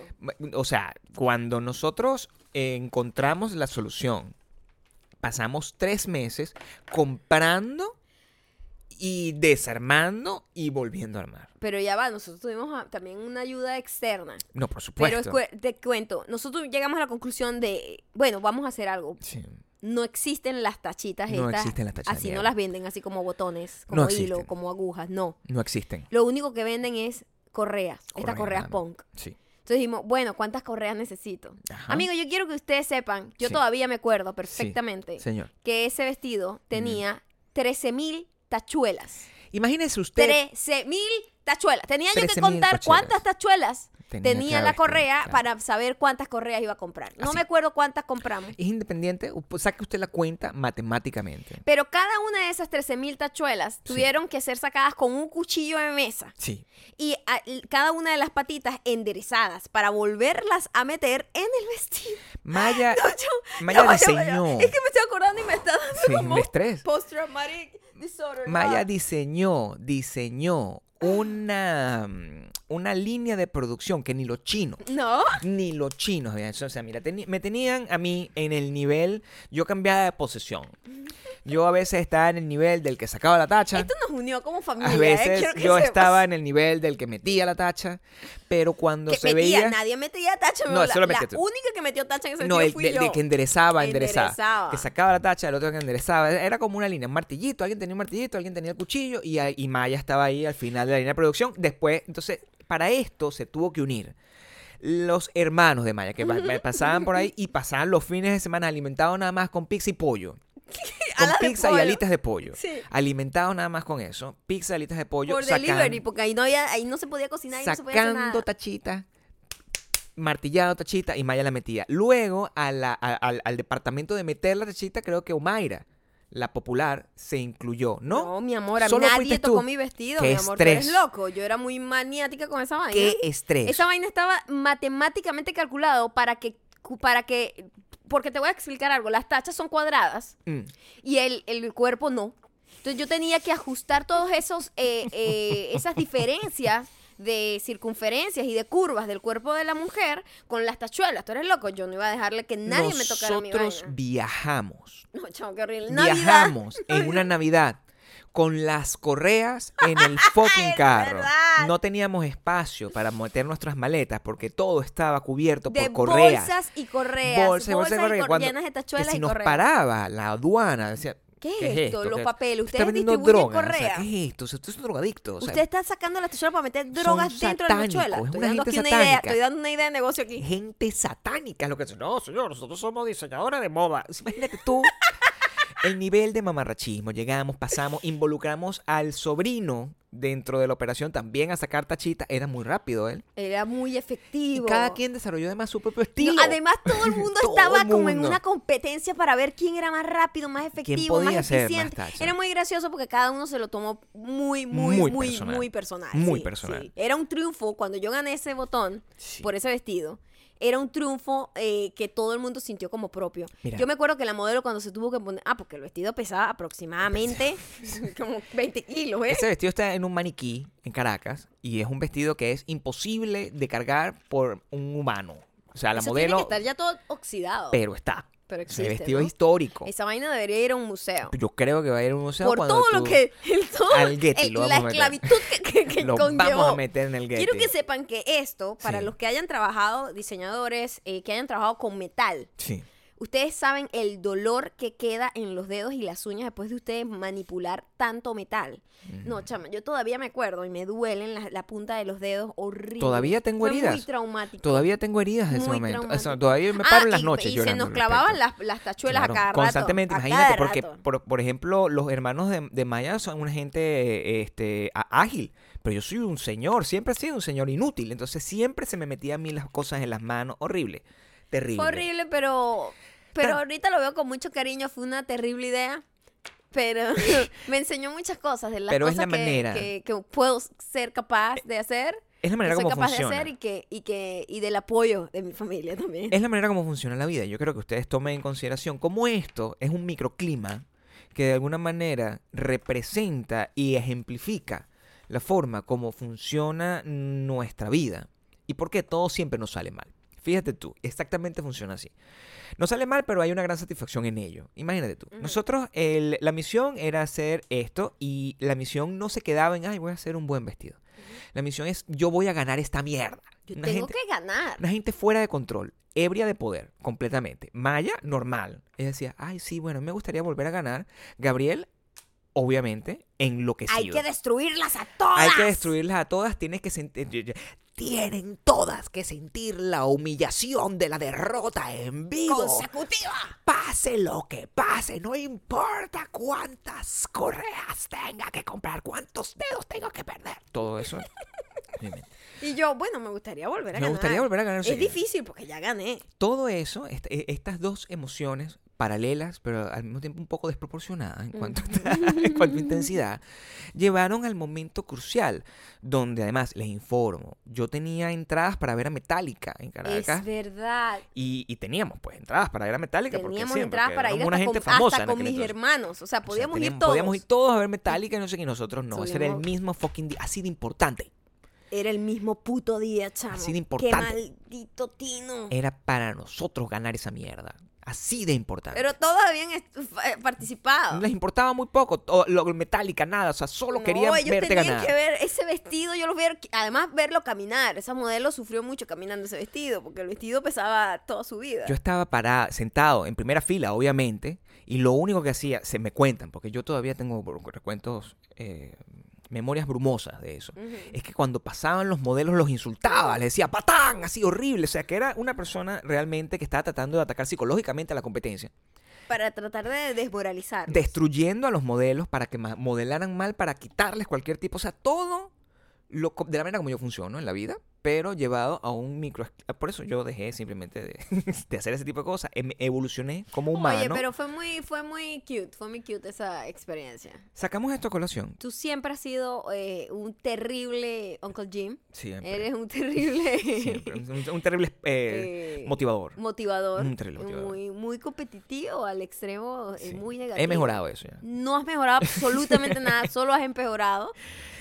O sea, cuando nosotros eh, encontramos la solución, pasamos tres meses comprando y desarmando y volviendo a armar. Pero ya va, nosotros tuvimos ah, también una ayuda externa. No, por Pero supuesto. escue- te cuento, nosotros llegamos a la conclusión de, bueno, vamos a hacer algo. Sí. No existen las tachitas No estas. existen las tachas de Así no las venden, así como botones, No como hilo, existen. como agujas, no. No existen. Lo único que venden es correas, estas Correas, punk. Sí. Entonces dijimos, bueno, ¿cuántas correas necesito? Ajá. Amigo, yo quiero que ustedes sepan, yo Sí. todavía me acuerdo perfectamente Señor. que ese vestido tenía 13 mil tachuelas. Imagínese usted. 13 mil tachuelas. Tenía yo que 13.000 contar tachuelas. cuántas tachuelas Tenía la correa claro. para saber cuántas correas iba a comprar. No Así. me acuerdo cuántas compramos. Es independiente, pues, saque usted la cuenta matemáticamente. Pero cada una de esas 13 mil tachuelas tuvieron que ser sacadas con un cuchillo de mesa Sí. y a- cada una de las patitas enderezadas para volverlas a meter en el vestido. Maya, No, yo- Maya diseñó. Es que me estoy acordando y me está dando Sí, como estrés. post-traumatic disorder. Maya diseñó, diseñó una, mm, una línea de producción que ni los chinos, No, ni los chinos. O sea, mira, me tenían a mí en el nivel, yo cambiaba de posesión. Yo a veces estaba en el nivel del que sacaba la tacha. esto nos unió como familia. A ¿eh? veces yo sepas. estaba en el nivel del que metía la tacha, pero cuando que se metía, veía... nadie metía tacha. No, la, lo la tú. única que metió tacha en ese No, el fui de, yo. de que enderezaba, enderezaba, Enderezaba. Que sacaba la tacha, el otro que enderezaba. Era como una línea, un martillito. Alguien tenía un martillito, alguien tenía el cuchillo y, y Maya estaba ahí al final de la línea de producción. Después, entonces, para esto se tuvo que unir los hermanos de Maya que pa- pa- pasaban por ahí y pasaban los fines de semana alimentados nada más con pizza y pollo. Con pizza y alitas de pollo. Sí. Alimentados nada más con eso. Pizza, alitas de pollo. Por sacan- delivery, porque ahí no, había, ahí no se podía cocinar y no se podía hacer sacando nada. tachita, martillado tachita y Maya la metía. Luego a la- a- al, al departamento de meter la tachita, creo que Omaira, la popular, se incluyó, ¿no? No, mi amor, a mí Solo nadie tocó tú. mi vestido, Qué mi amor. Tú eres estrés. loco. Yo era muy maniática con esa vaina. Qué estrés. Esa vaina estaba matemáticamente calculado para que, para que, porque te voy a explicar algo. Las tachas son cuadradas Mm. y el, el cuerpo no. Entonces yo tenía que ajustar todos esos, eh, eh, esas diferencias de circunferencias y de curvas del cuerpo de la mujer con las tachuelas. Tú eres loco. Yo no iba a dejarle que nadie me tocara mi Nosotros viajamos. No, chavo, qué horrible. Navidad. Viajamos en una Navidad con las correas en el fucking carro. No teníamos espacio para meter nuestras maletas porque todo estaba cubierto de por correas. bolsas y correas. bolsa, bolsa de y correa. cor- Cuando- llenas de que tachuelas si y nos correas. paraba la aduana, decía, ¿Qué, ¿qué es esto? Los ¿Qué- papeles. Ustedes distribuyen droga. o sea, correas. ¿Qué es esto? O sea, usted es un drogadicto. o sea, Usted está sacando las tachuelas para meter son drogas dentro de la tachuela. es Estoy dando gente aquí una idea. Estoy dando una idea de negocio aquí. gente satánica es lo que dice. No, señor, nosotros somos diseñadores de moda. Imagínate tú el nivel de mamarrachismo. Llegamos, pasamos, involucramos al sobrino dentro de la operación también a sacar tachita. Era muy rápido él. Era muy Y efectivo. cada quien desarrolló además su propio estilo. No, además, todo el mundo Todo estaba el como en una competencia para ver quién era más rápido, más efectivo, podía más más eficiente. tacha. era muy gracioso porque cada uno se lo tomó muy, muy, Muy muy, personal. muy personal. Muy sí, personal. sí. Era un triunfo cuando yo gané ese botón Sí. por ese vestido. Era un triunfo eh, que todo el mundo sintió como propio. Mira. Yo me acuerdo que la modelo cuando se tuvo que poner... Ah, porque el vestido pesaba aproximadamente como 20 kilos, ¿eh? Ese vestido está en un maniquí en Caracas y es un vestido que es imposible de cargar por un humano. O sea, la Eso modelo, tiene que estar ya todo oxidado. pero está. Pero sea, el existe, vestido ¿no? es histórico. Esa vaina debería ir a un museo. Yo creo que va a ir a un museo por cuando todo lo que el, todo al Getty el- lo vamos la a esclavitud que, que, que lo conllevó. vamos a meter en el Getty. Quiero que sepan que esto, para Sí. los que hayan trabajado, diseñadores, eh, que hayan trabajado con metal, Sí. Ustedes saben el dolor que queda en los dedos y las uñas después de ustedes manipular tanto metal. No, chama, yo todavía me acuerdo y me duelen la, la punta de los dedos horrible. Todavía tengo Fue muy heridas. traumático. Todavía tengo heridas de ese Muy momento. Todavía me Ah, paro en las y- noches y, se nos clavaban las, las tachuelas Claro, a cada rato. Constantemente, a imagínate, cada porque, rato. por, por ejemplo, los hermanos de, de Maya son una gente este, ágil, pero yo soy un señor, siempre he sido un señor inútil, entonces siempre se me metían a mí las cosas en las manos, horrible. Terrible. Fue horrible, pero, pero ahorita lo veo con mucho cariño. Fue una terrible idea. Pero me enseñó muchas cosas de las Pero es la que, manera. que, que puedo ser capaz de hacer. Es la que manera soy como capaz funciona. de hacer y que, y que y del apoyo de mi familia también. Es la manera como funciona la vida. Yo creo que ustedes tomen en consideración cómo esto es un microclima que de alguna manera representa y ejemplifica la forma como funciona nuestra vida y por qué todo siempre nos sale mal. Fíjate tú, exactamente funciona así. Nos sale mal, pero hay una gran satisfacción en ello. Imagínate tú. Nosotros, el- la misión era hacer esto y la misión no se quedaba en, ay, voy a hacer un buen vestido. La misión es, yo voy a ganar esta mierda. Yo Una tengo gente- que ganar. una gente fuera de control, ebria de poder, completamente. Maya, normal. Ella decía, ay, sí, bueno, me gustaría volver a ganar. Gabriel, obviamente, enloquecido. Hay que destruirlas a todas. Hay que destruirlas a todas. Tienes que sentir. Tienen todas que sentir la humillación de la derrota en vivo. consecutiva. Pase lo que pase, no importa cuántas correas tenga que comprar, cuántos dedos tengo que perder. Todo eso. Y yo, bueno, me gustaría volver a Me ganar. gustaría volver a ganar. Es difícil porque ya gané. todo eso, est- e- estas dos emociones paralelas, pero al mismo tiempo un poco desproporcionadas en cuanto, a, en cuanto a intensidad, llevaron al momento crucial, donde además les informo, yo tenía entradas para ver a Metallica en Caracas Es verdad. y, y teníamos pues entradas para ver a Metallica porque Teníamos siempre, entradas porque para ir éramos una hasta gente con, famosa hasta con mis entonces. hermanos. O sea, O sea, podíamos ir todos. Podíamos ir todos a ver Metallica y no sé qué, nosotros no. Ese era el mismo fucking día, así de importante. Era el mismo puto día, chamo. Así de Qué importante. maldito tino. Era para nosotros ganar esa mierda. Así de importante. Pero todos habían eh, participado. Les importaba muy poco, todo, lo Metallica, nada, o sea, solo No, querían ellos verte tenían ganar. que ver ese vestido, yo los vi, además verlo caminar. Esa modelo sufrió mucho caminando ese vestido, porque el vestido pesaba toda su vida. Yo estaba parada, sentado en primera fila, obviamente, y lo único que hacía, se me cuentan, porque yo todavía tengo recuentos, eh, memorias brumosas de eso. Es que cuando pasaban los modelos los insultaba, les decía patán, así horrible. O sea, que era una persona realmente que estaba tratando de atacar psicológicamente a la competencia. Para tratar de desmoralizar. Destruyendo a los modelos para que modelaran mal, para quitarles cualquier tipo. O sea, todo lo, de la manera como yo funciono en la vida, pero llevado a un micro. Por eso yo dejé simplemente de, de hacer ese tipo de cosas. Em- Evolucioné como humano. Oye, pero fue muy, fue muy cute, fue muy cute esa experiencia. Sacamos esto a colación. Tú siempre has sido eh, un terrible Uncle Jim. Siempre. Eres un terrible siempre. Un, terrible eh, eh, motivador. motivador. Un terrible motivador. Muy, muy competitivo al extremo, Sí. muy negativo. He mejorado eso ya. No has mejorado absolutamente nada, solo has empeorado.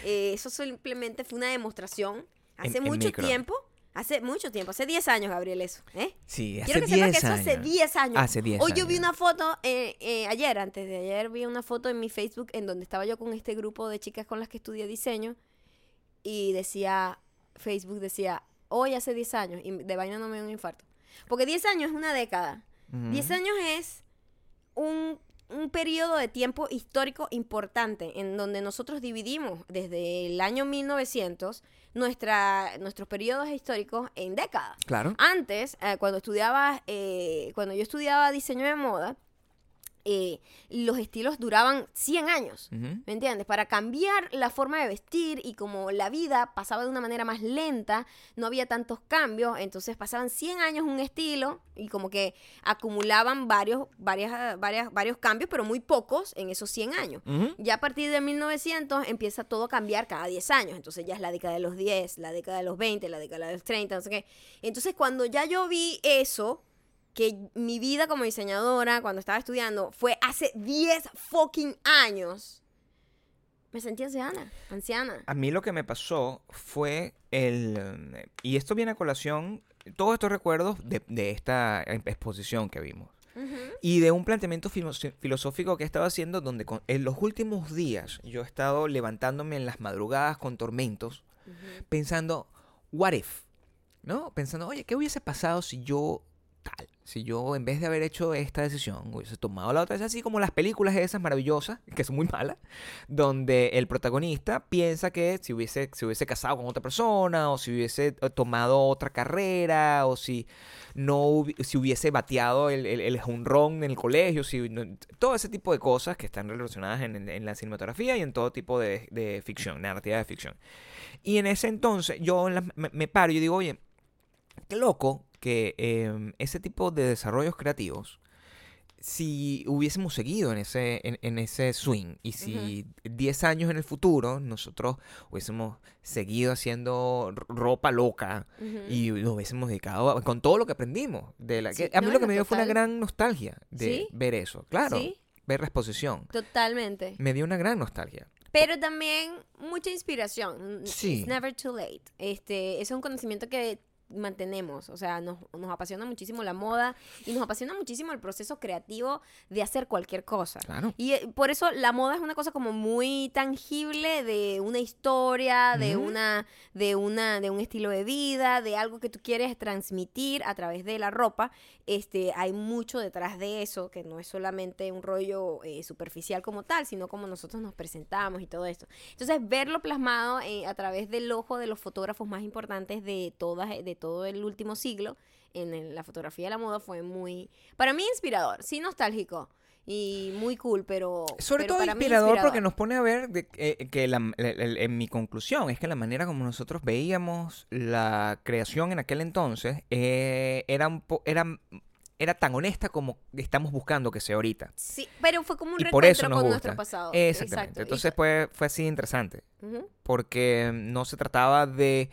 Eso simplemente fue una demostración. Hace En- mucho tiempo, hace mucho tiempo, hace 10 años, Gabriel, eso. ¿eh? Sí, hace Quiero que sepas 10 que eso hace años. 10 años. Hace 10 Hoy yo vi una foto, eh, eh, ayer, antes de ayer, vi una foto en mi Facebook en donde estaba yo con este grupo de chicas con las que estudié diseño y decía, Facebook decía, hoy hace 10 años y de vaina no me dio un infarto. Porque 10 años es una década. Ujú. 10 años es un, un periodo de tiempo histórico importante en donde nosotros dividimos desde el año 1900 nuestra, nuestros periodos históricos en décadas. Claro. Antes, eh, cuando estudiaba, eh, cuando yo estudiaba diseño de moda, eh, los estilos duraban 100 años. ¿Me entiendes? Para cambiar la forma de vestir y como la vida pasaba de una manera más lenta, no había tantos cambios, entonces pasaban 100 años un estilo y como que acumulaban varios, varias, varias, varios cambios, pero muy pocos en esos 100 años. Ya a partir de 1900 empieza todo a cambiar cada 10 años. Entonces ya es la década de los 10, la década de los 20, la década de los 30, no sé qué. Entonces cuando ya yo vi eso, que mi vida como diseñadora, cuando estaba estudiando, fue hace 10 fucking años, me sentí anciana, anciana. A mí lo que me pasó fue el... eh, Y esto viene a colación, todos estos recuerdos de, de esta exposición que vimos. Ujú. Y de un planteamiento filo- filosófico que he estado haciendo donde con- en los últimos días yo he estado levantándome en las madrugadas con tormentos pensando, what if? ¿No? Pensando, oye, ¿qué hubiese pasado si yo Si yo en vez de haber hecho esta decisión hubiese tomado la otra decisión, así como las películas esas maravillosas, que son muy malas, donde el protagonista piensa que si hubiese, se hubiese casado con otra persona, o si hubiese eh, tomado otra carrera, o si no si hubiese bateado el, el, el en el colegio, si todo ese tipo de cosas que están relacionadas en, en- la cinematografía y en todo tipo de, de ficción, narrativa de ficción. Y en ese entonces yo me paro y digo, oye, qué loco que em, ese tipo de desarrollos creativos, si hubiésemos seguido en ese, en, en ese swing y si 10 años en el futuro nosotros hubiésemos seguido haciendo ropa loca y nos hubiésemos dedicado a- con todo lo que aprendimos. De la, Sí, que a mí no, lo que me dio fue una gran nostalgia de ¿Sí? ver eso. Claro, Sí. ver la exposición. Totalmente. Me dio una gran nostalgia. Pero también mucha inspiración. Sí. It's never too late. Este, es un conocimiento que mantenemos, o sea, nos, nos apasiona muchísimo la moda y nos apasiona muchísimo el proceso creativo de hacer cualquier cosa. Claro. Y eh, por eso la moda es una cosa como muy tangible de una historia, de una, de una, de un estilo de vida, de algo que tú quieres transmitir a través de la ropa. Este, hay mucho detrás de eso, que no es solamente un rollo eh, superficial como tal, sino como nosotros nos presentamos y todo esto. Entonces, verlo plasmado eh, a través del ojo de los fotógrafos más importantes de todas, de todo el último siglo en el- la fotografía de la moda fue muy, para mí inspirador, sí nostálgico y muy cool, pero Sobre pero todo para mí inspirador, porque nos pone a ver de- eh, que la- la- la- en mi conclusión es que la manera como nosotros veíamos la creación en aquel entonces eh, era, un po- era, era tan honesta como estamos buscando que sea ahorita. Sí, pero fue como un Y por eso nos con gusta. nuestro pasado. Exactamente. Exacto. Entonces fue- fue, fue así interesante. Ujú. porque no se trataba de,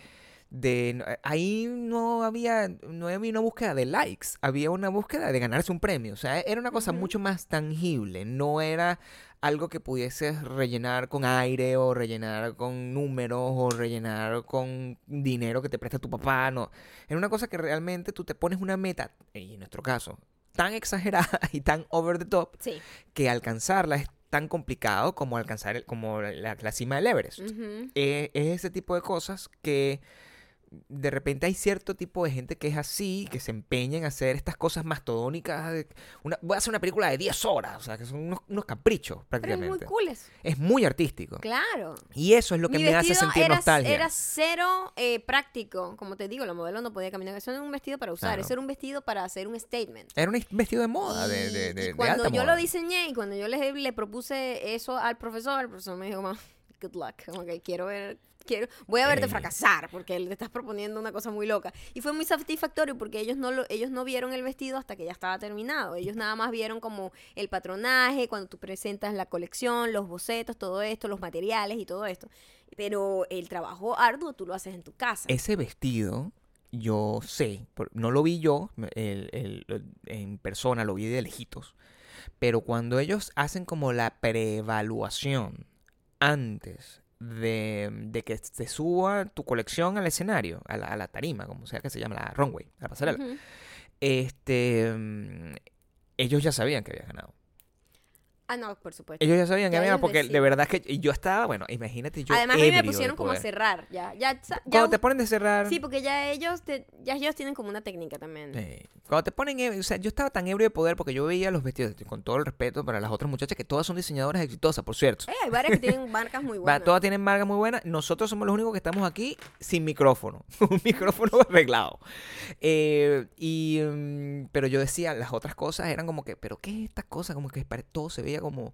de ahí no había no había una búsqueda de likes había una búsqueda de ganarse un premio. O sea era una cosa mucho más tangible no era algo que pudieses rellenar con aire o rellenar con números o rellenar con dinero que te presta tu papá no. Era una cosa que realmente tú te pones una meta y en nuestro caso tan exagerada y tan over the top Sí. que alcanzarla es tan complicado como alcanzar el- como la, la cima del Everest. Eh, es ese tipo de cosas que de repente hay cierto tipo de gente que es así, que se empeña en hacer estas cosas mastodónicas. de- Una, voy a hacer una película de 10 horas, o sea, que son unos, unos caprichos Pero es prácticamente. muy cool eso. Es muy artístico. Claro. Y eso es lo que Mi me hace sentir era, nostalgia. Era cero eh, práctico. Como te digo, la modelo no podía caminar. Eso no era un vestido para usar. Claro. Eso era un vestido para hacer un statement. Era un vestido de moda, de, Y- de, de- y de cuando alta yo moda. lo diseñé y cuando yo le, le propuse eso al profesor, el profesor me dijo, "Ma, good luck, como que quiero ver, quiero, voy a verte Eh. fracasar porque le estás proponiendo una cosa muy loca. Y fue muy satisfactorio porque ellos no lo, ellos no vieron el vestido hasta que ya estaba terminado. Ellos nada más vieron como el patronaje, cuando tú presentas la colección, los bocetos, todo esto, los materiales y todo esto. Pero el trabajo arduo tú lo haces en tu casa. Ese vestido, yo sé, no lo vi yo el- el- el- en persona, lo vi de lejitos. Pero cuando ellos hacen como la preevaluación antes de, de que se suba tu colección al escenario, a la, a la tarima, como sea que se llama, la runway, la pasarela, este, mm, ellos ya sabían que había ganado. Ah, no, por supuesto. Ellos ya sabían que había porque de verdad que yo estaba, bueno, imagínate yo Además, a mí me pusieron como a cerrar. Ya, ya, ya Cuando te ponen de cerrar... Sí, porque ya ellos, te- ya ellos tienen como una técnica también. Cuando te ponen, o sea, yo estaba tan ebrio de poder porque yo veía los vestidos, con todo el respeto para las otras muchachas, que todas son diseñadoras exitosas, por cierto. Eh, hay varias que tienen marcas muy buenas. todas tienen marcas muy buenas. Nosotros somos los únicos que estamos aquí sin micrófono. Un micrófono arreglado. Eh, y, mm, pero yo decía, las otras cosas eran como que, ¿pero qué es esta cosa? Como que pare- todo se veía como,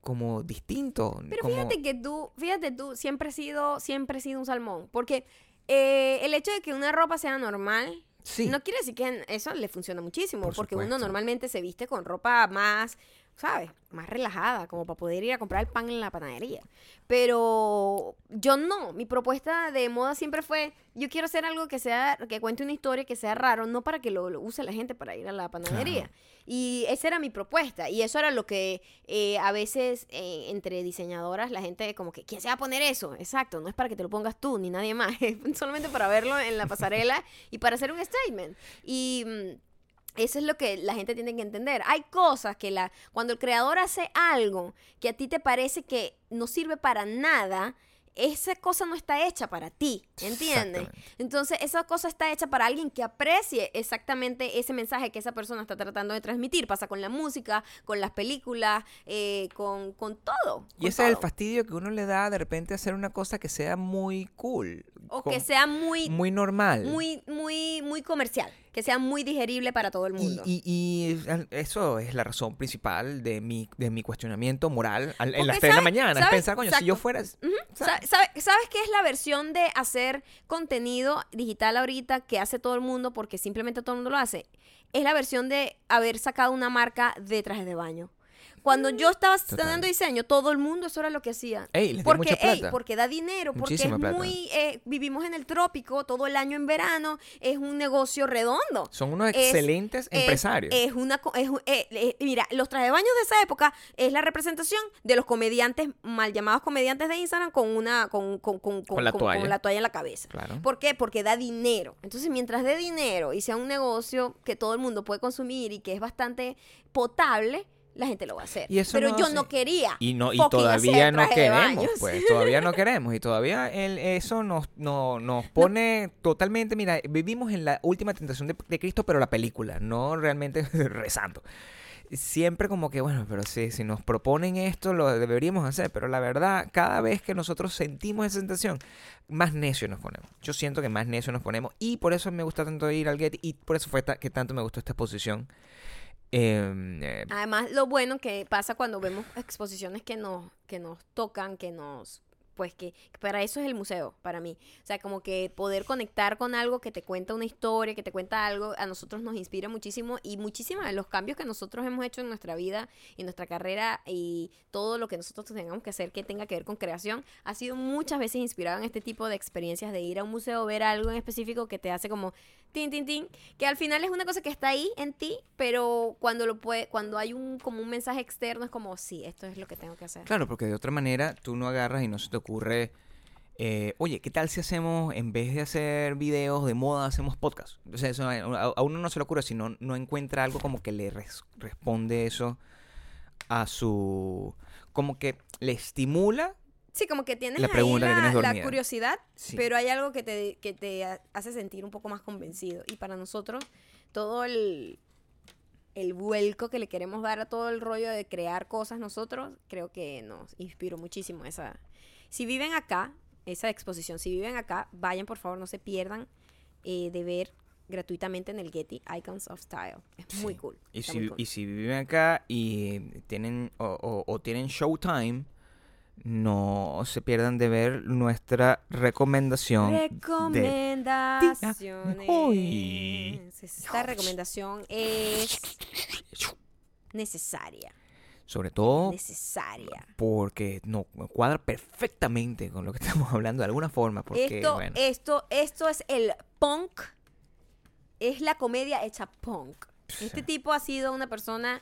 como distinto. Pero como- fíjate que tú, fíjate tú, siempre has sido, siempre has sido un salmón. Porque eh, el hecho de que una ropa sea normal, Sí. no quiere decir que eso le funciona muchísimo. Por porque uno normalmente se viste con ropa más, ¿sabes? Más relajada, como para poder ir a comprar el pan en la panadería. Pero yo no. Mi propuesta de moda siempre fue, yo quiero hacer algo que sea, que cuente una historia, que sea raro, no para que lo, lo use la gente para ir a la panadería. Y esa era mi propuesta. Y eso era lo que eh, a veces eh, entre diseñadoras la gente como que, ¿quién se va a poner eso? Exacto, no es para que te lo pongas tú ni nadie más, es solamente para verlo en la pasarela y para hacer un statement. Y mm, eso es lo que la gente tiene que entender. Hay cosas que la cuando el creador hace algo que a ti te parece que no sirve para nada, esa cosa no está hecha para ti, ¿entiendes? Entonces, esa cosa está hecha para alguien que aprecie exactamente ese mensaje que esa persona está tratando de transmitir. Pasa con la música, con las películas, eh, con, con todo. Y ese es el fastidio que uno le da de repente hacer una cosa que sea muy cool. O que sea muy, muy normal. muy, muy, muy comercial. Que sea muy digerible para todo el mundo. y- y eso es la razón principal de mi, de mi cuestionamiento moral al- en las Porque 3 de la mañana. Es pensar, coño, si yo fuera... ¿Sabes qué es la versión de hacer contenido digital ahorita que hace todo el mundo porque simplemente todo el mundo lo hace? Es la versión de haber sacado una marca de trajes de baño. Cuando yo estaba estudiando diseño, todo el mundo eso era lo que hacía. Ey, les porque, mucha ey, plata. porque da dinero, porque Muchísima es plata. muy... eh, vivimos en el trópico todo el año en verano, es un negocio redondo. Son unos Es- excelentes es- empresarios. Es, una, es eh, eh, mira, los trajes de baño de esa época es la representación de los comediantes, mal llamados comediantes de Instagram, con una, con, con, con, Con la toalla. la toalla en la cabeza. Claro. ¿Por qué? Porque da dinero. Entonces, mientras dé dinero y sea un negocio que todo el mundo puede consumir y que es bastante potable, la gente lo va a hacer. Y eso Pero no yo hace- no quería. Y, no, y todavía no queremos, pues, todavía no queremos. Y todavía el- eso nos, no- nos pone totalmente, mira, vivimos en la última tentación de, de Cristo, pero la película, no realmente rezando. Siempre como que, bueno, pero si, si nos proponen esto, lo deberíamos hacer. Pero la verdad, cada vez que nosotros sentimos esa tentación, más necios nos ponemos. Yo siento que más necios nos ponemos. Y por eso me gusta tanto ir al Getty. Y por eso fue que tanto me gustó esta exposición. Eh, eh, Además, lo bueno que pasa cuando vemos exposiciones que nos, que nos tocan, que nos... Pues que para eso es el museo, para mí. O sea, como que poder conectar con algo que te cuenta una historia, que te cuenta algo, a nosotros nos inspira muchísimo y muchísimos de los cambios que nosotros hemos hecho en nuestra vida y nuestra carrera y todo lo que nosotros tengamos que hacer que tenga que ver con creación, ha sido muchas veces inspirado en este tipo de experiencias de ir a un museo, ver algo en específico que te hace como tin, tin, tin, que al final es una cosa que está ahí en ti, pero cuando lo puede, cuando hay un como un mensaje externo es como, sí, esto es lo que tengo que hacer. Claro, porque de otra manera tú no agarras y no se te ocurre, eh, oye, ¿qué tal si hacemos, en vez de hacer videos de moda, hacemos podcast? O eso a uno no se le ocurre si no, no encuentra algo como que le res- responde eso a su... como que le estimula. Sí, como que tienes La ahí que la, tienes la dormida. curiosidad, Sí. pero hay algo que te, que te ha- hace sentir un poco más convencido. Y para nosotros, todo el, el vuelco que le queremos dar a todo el rollo de crear cosas nosotros, creo que nos inspiró muchísimo esa. Si viven acá, esa exposición, si viven acá, vayan por favor, no se pierdan eh, de ver gratuitamente en el Getty Icons of Style. Es muy cool. Y si, cool. y si viven acá y tienen o, o- o tienen Showtime, no se pierdan de ver nuestra recomendación de Recomendaciones. Hoy. Esta recomendación es necesaria. sobre todo Necesaria. porque no cuadra perfectamente con lo que estamos hablando de alguna forma porque Esto, bueno, esto, esto es el punk. Es la comedia hecha punk. Este tipo ha sido una persona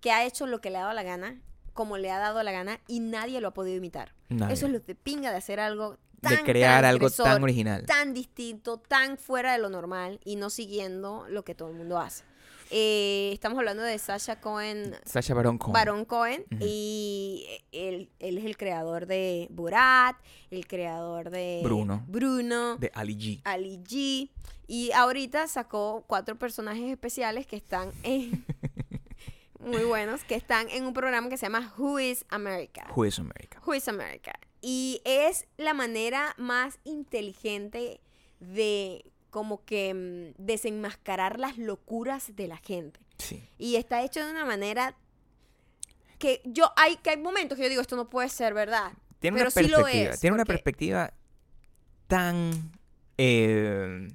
que ha hecho lo que le ha dado la gana, como le ha dado la gana, y nadie lo ha podido imitar. nadie. Eso es lo que pinga de hacer algo tan de crear algo tan original tan distinto, tan fuera de lo normal y no siguiendo lo que todo el mundo hace. Eh, estamos hablando de Sasha Cohen, Sasha Baron Cohen Baron Cohen, y él, él es el creador de Borat, el creador de Bruno. Bruno, de Ali G Ali G, y ahorita sacó cuatro personajes especiales que están en... muy buenos, que están en un programa que se llama Who is America. Who is America Who is America. Y es la manera más inteligente de como que mm, desenmascarar las locuras de la gente. sí Y está hecho de una manera que yo hay que hay momentos que yo digo esto no puede ser verdad. tiene Pero una sí lo perspectiva es, tiene una perspectiva tan eh,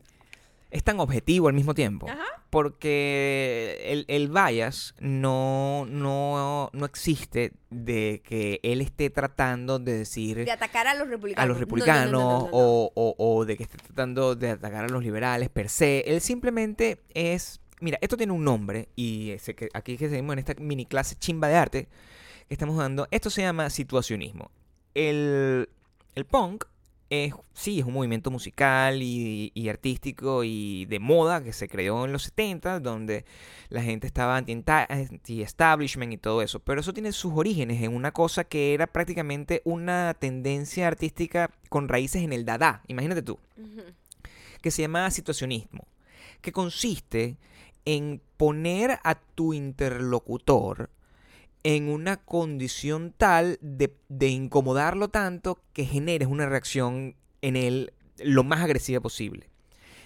es tan objetivo al mismo tiempo Ajá. porque el, el bias no, no, no existe de que él esté tratando de decir De atacar a los republicanos. a los No, no, no, republicanos no, no, no, no. O, o- o de que esté tratando de atacar a los liberales per se. Él simplemente es... Mira, esto tiene un nombre y sé que aquí que seguimos en esta mini clase chimba de arte que estamos dando, esto se llama situacionismo. El, el punk es, sí, es un movimiento musical y, y artístico y de moda que se creó en los 70, donde la gente estaba anti- anti-establishment y todo eso. Pero eso tiene sus orígenes en una cosa que era prácticamente una tendencia artística con raíces en el dada, imagínate tú, que se llama situacionismo, que consiste en poner a tu interlocutor en una condición tal de, de incomodarlo tanto que generes una reacción en él lo más agresiva posible.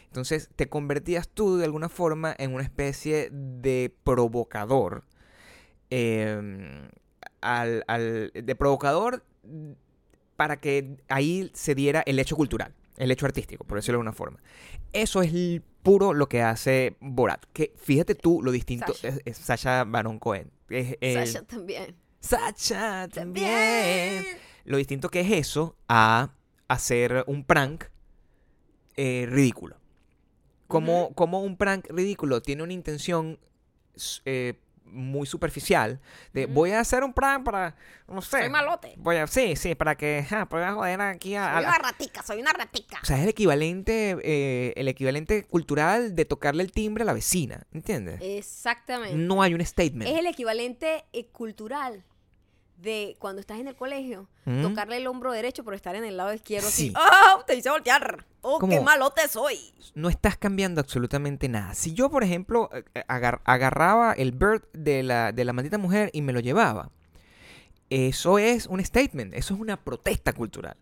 Entonces te convertías tú de alguna forma en una especie de provocador. eh, al, al- de provocador para que ahí se diera el hecho cultural, el hecho artístico, por decirlo de alguna forma. Eso es el puro lo que hace Borat. Que fíjate tú lo distinto. Sasha. Es, es Sasha Baron Cohen. Es el- Sasha también. Sacha también. Lo distinto que es eso a hacer un prank eh, ridículo. Como, como un prank ridículo tiene una intención eh, muy superficial de voy a hacer un prank para, no sé. Soy malote. Voy a, sí, sí, para que, ja, voy a joder aquí a, Soy una ratica, soy una ratica. O sea, es el equivalente, eh, el equivalente cultural de tocarle el timbre a la vecina, ¿entiendes? Exactamente. No hay un statement. Es el equivalente eh, cultural de cuando estás en el colegio, ¿Mm? tocarle el hombro derecho por estar en el lado izquierdo. Sí. Así, ¡Oh! Te hice voltear. ¡Oh, qué Como- malote soy! no estás cambiando absolutamente nada. Si yo, por ejemplo, eh, eh, agar- agarraba el bird de la, de la maldita mujer y me lo llevaba, eso es un statement, eso es una protesta cultural.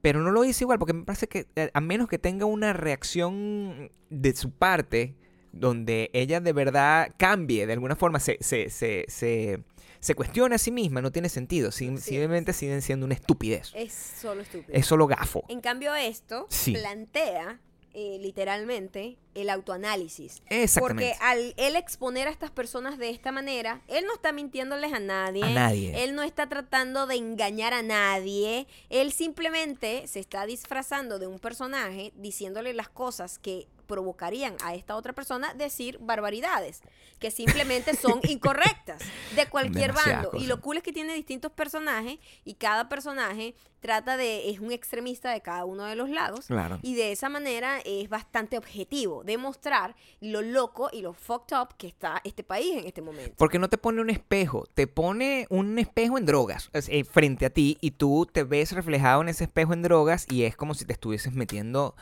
Pero no lo hice igual, porque me parece que eh, a menos que tenga una reacción de su parte, donde ella de verdad cambie, de alguna forma se, se, se, se, se cuestione a sí misma, no tiene sentido. Simplemente siguen siendo una estupidez. Es solo estúpido. Es solo gafo. En cambio, esto Sí. plantea eh, literalmente el autoanálisis. Exactamente. Porque al él exponer a estas personas de esta manera, él no está mintiéndoles a nadie. A nadie. Él no está tratando de engañar a nadie. Él simplemente se está disfrazando de un personaje diciéndole las cosas que provocarían a esta otra persona decir barbaridades que simplemente son incorrectas de cualquier bando y lo cool es que tiene distintos personajes y cada personaje trata de es un extremista de cada uno de los lados Claro. y de esa manera es bastante objetivo demostrar lo loco y lo fucked up que está este país en este momento. Porque no te pone un espejo, te pone un espejo en drogas es, eh, frente a ti y tú te ves reflejado en ese espejo en drogas y es como si te estuvieses metiendo,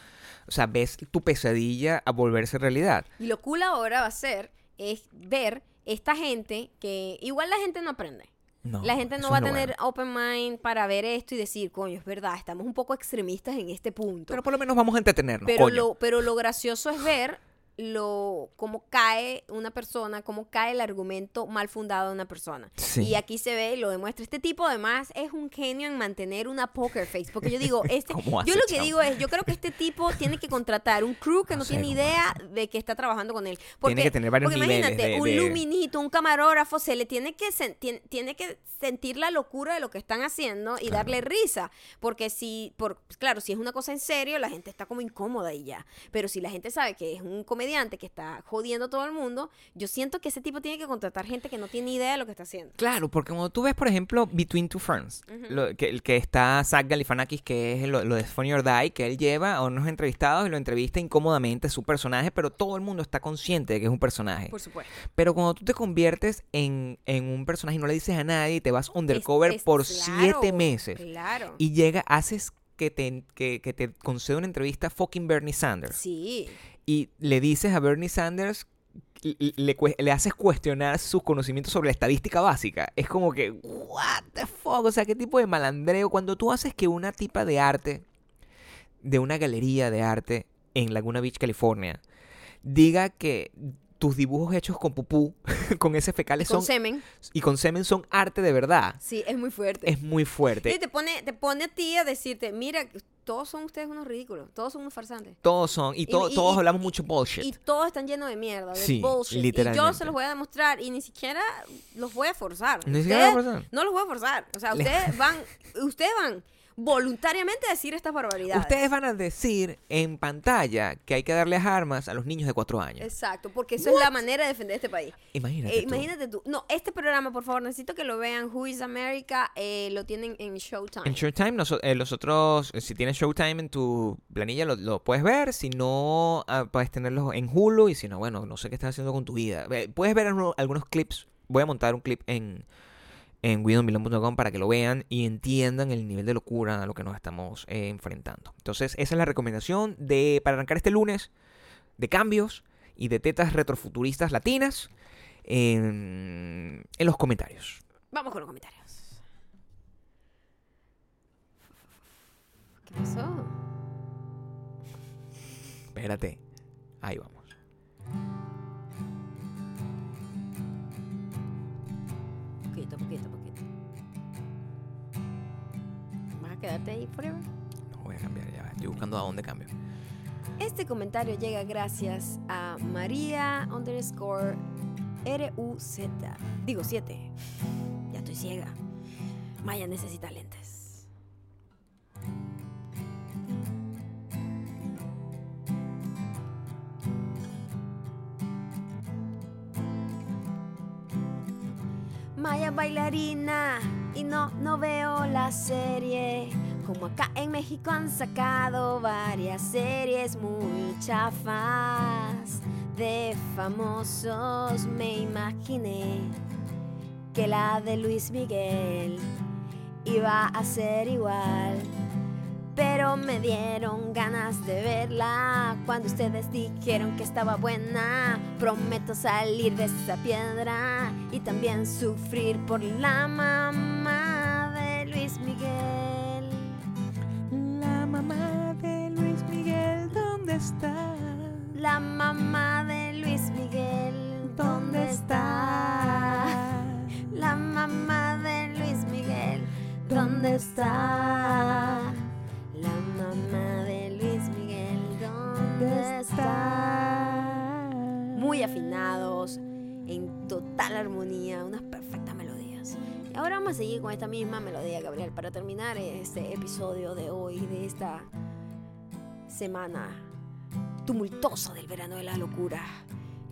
o sea, ves tu pesadilla a volverse realidad. Y lo cool ahora va a ser es ver esta gente que igual la gente no aprende. No, La gente no va a tener bueno. open mind para ver esto y decir, coño, es verdad, estamos un poco extremistas en este punto. Pero por lo menos vamos a entretenernos, pero coño. lo, pero lo gracioso es ver lo cómo cae una persona, cómo cae el argumento mal fundado de una persona. Sí. Y aquí se ve, y lo demuestra. Este tipo además es un genio en mantener una poker face. Porque yo digo, este, ¿Cómo hace, yo lo que digo es, yo creo que este tipo tiene que contratar un crew que No no, sé tiene idea de que está trabajando con él. Porque, que tener varios porque niveles imagínate, de- un de- luminito, un camarógrafo, se le tiene que, tiene, tiene que sentir la locura de lo que están haciendo y Claro. darle risa. Porque si, por, claro, si es una cosa en serio, la gente está como incómoda y ya. Pero si la gente sabe que es un comediante que está jodiendo a todo el mundo, yo siento que ese tipo tiene que contratar gente que no tiene idea de lo que está haciendo. Claro, porque cuando tú ves, por ejemplo, Between Two Ferns, lo- que, el que está Zach Galifianakis, que es lo, lo de Funny or Die, que él lleva a unos entrevistados y lo entrevista incómodamente, su personaje, pero todo el mundo está consciente de que es un personaje. Por supuesto. Pero cuando tú te conviertes en, en un personaje y no le dices a nadie y te vas undercover Es- es- por claro, siete meses Claro. y llega, haces que te, que, que te conceda una entrevista a fucking Bernie Sanders Sí. Y le dices a Bernie Sanders, le, le haces cuestionar sus conocimientos sobre la estadística básica. Es como que, what the fuck, o sea, qué tipo de malandreo. Cuando tú haces que una tipa de arte, de una galería de arte en Laguna Beach, California, diga que tus dibujos hechos con pupú, con ese fecales Con son, semen. y con semen son arte de verdad, Sí, es muy fuerte. es muy fuerte. Y te pone, te pone a ti a decirte, mira, todos son ustedes unos ridículos, todos son unos farsantes. Todos son, y, to- y- todos y- hablamos mucho bullshit. Y todos están llenos de mierda, de Sí, bullshit. Y yo literalmente. se los voy a demostrar y ni siquiera los voy a forzar. Ni siquiera Ustedes- voy a forzar. No los voy a forzar. O sea, ustedes van, ustedes van voluntariamente decir estas barbaridades. Ustedes van a decir en pantalla que hay que darles armas a los niños de cuatro años. Exacto, porque eso es la manera de defender este país. Imagínate. Eh, tú. imagínate tú. No, este programa, por favor, necesito que lo vean. Who is America? eh, lo tienen en Showtime. En Showtime, noso- eh, los otros, eh, si tienes Showtime en tu planilla, lo, lo puedes ver. Si no, ah, puedes tenerlos en Hulu. Y si no, bueno, no sé qué estás haciendo con tu vida. Puedes ver algunos clips. Voy a montar un clip en, en widowmilon.com para que lo vean y entiendan el nivel de locura a lo que nos estamos eh, enfrentando. Entonces, esa es la recomendación de para arrancar este lunes de cambios y de tetas retrofuturistas latinas en, en los comentarios. Vamos con los comentarios. ¿Qué pasó? Espérate. Ahí vamos. Poquito, poquito, poquito. ¿Vas a quedarte ahí forever? No voy a cambiar ya. Estoy buscando a dónde cambio. Este comentario llega gracias a María underscore RUZ. Digo 7. Ya estoy ciega. Maya necesita lentes. Y no, no veo la serie. Como acá en México han sacado varias series muy chafas de famosos, me imaginé que la de Luis Miguel iba a ser igual. Pero me dieron ganas de verla cuando ustedes dijeron que estaba buena. Prometo salir de esa piedra y también sufrir por la mamá de Luis Miguel. La mamá de Luis Miguel, ¿dónde está? La mamá de Luis Miguel, ¿dónde está? La mamá de Luis Miguel, ¿dónde está? La mamá de Luis Miguel, ¿dónde está? Muy afinados, en total armonía, unas perfectas melodías. Y ahora vamos a seguir con esta misma melodía, Gabriel, para terminar este episodio de hoy, de esta semana tumultuosa del verano de la locura.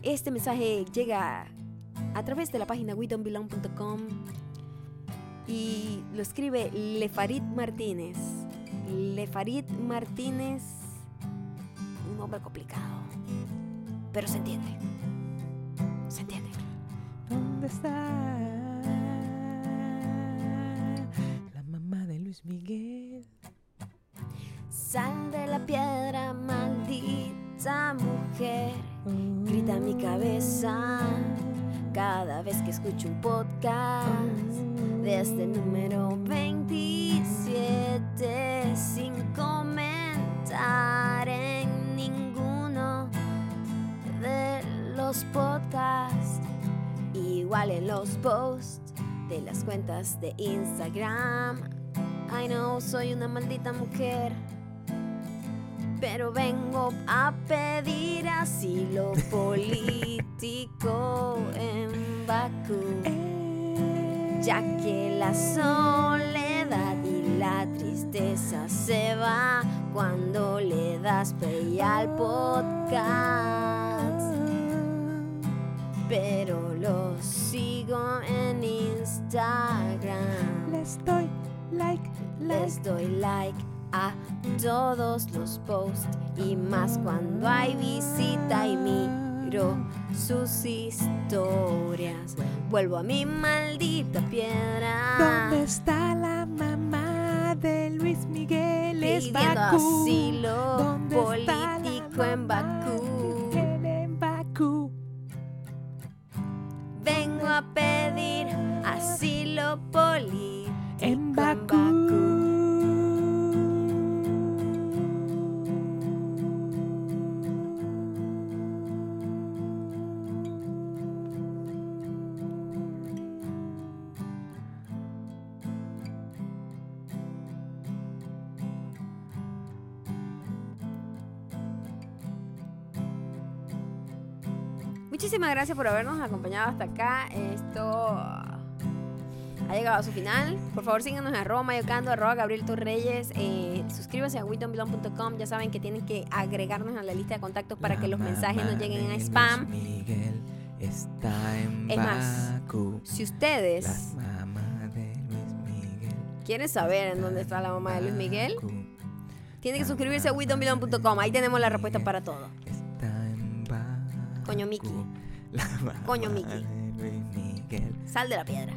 Este mensaje llega a través de la página wedon'tbelong.com y lo escribe Lefarid Martínez. Lefarid Martínez, un nombre complicado, pero se entiende. La mamá de Luis Miguel. Sal de la piedra, maldita mujer. Grita mi cabeza cada vez que escucho un podcast de este número 27 sin comentar en ninguno de los podcasts. Igual en los posts de las cuentas de Instagram. I know, soy una maldita mujer. Pero vengo a pedir asilo político en Bakú. Ya que la soledad y la tristeza se va cuando le das play al podcast. Pero lo sigo en Instagram. Les doy like, Les doy like a todos los posts y más cuando hay visita y miro sus historias. Vuelvo a mi maldita piedra. ¿Dónde está la mamá de Luis Miguel? Es Pidiendo Bakú. asilo ¿Dónde está la político en Bakú. A pedir asilo En en Bakú. Muchísimas gracias por habernos acompañado hasta acá. Esto ha llegado a su final. Por favor, síganos en arroba mayocando, arroba Gabriel Torreyes. Eh, suscríbanse a WeDon'tBelong.com. Ya saben que tienen que agregarnos a la lista de contactos para La que los mensajes no lleguen a spam. Miguel está en Es más. Si ustedes La mamá de Luis Miguel. quieren saber en dónde está la mamá de Luis Miguel, tienen que suscribirse a WeDon'tBelong.com. Ahí tenemos la respuesta para todo. Coño, Mickey. La Coño, Miguel. Sal de la piedra.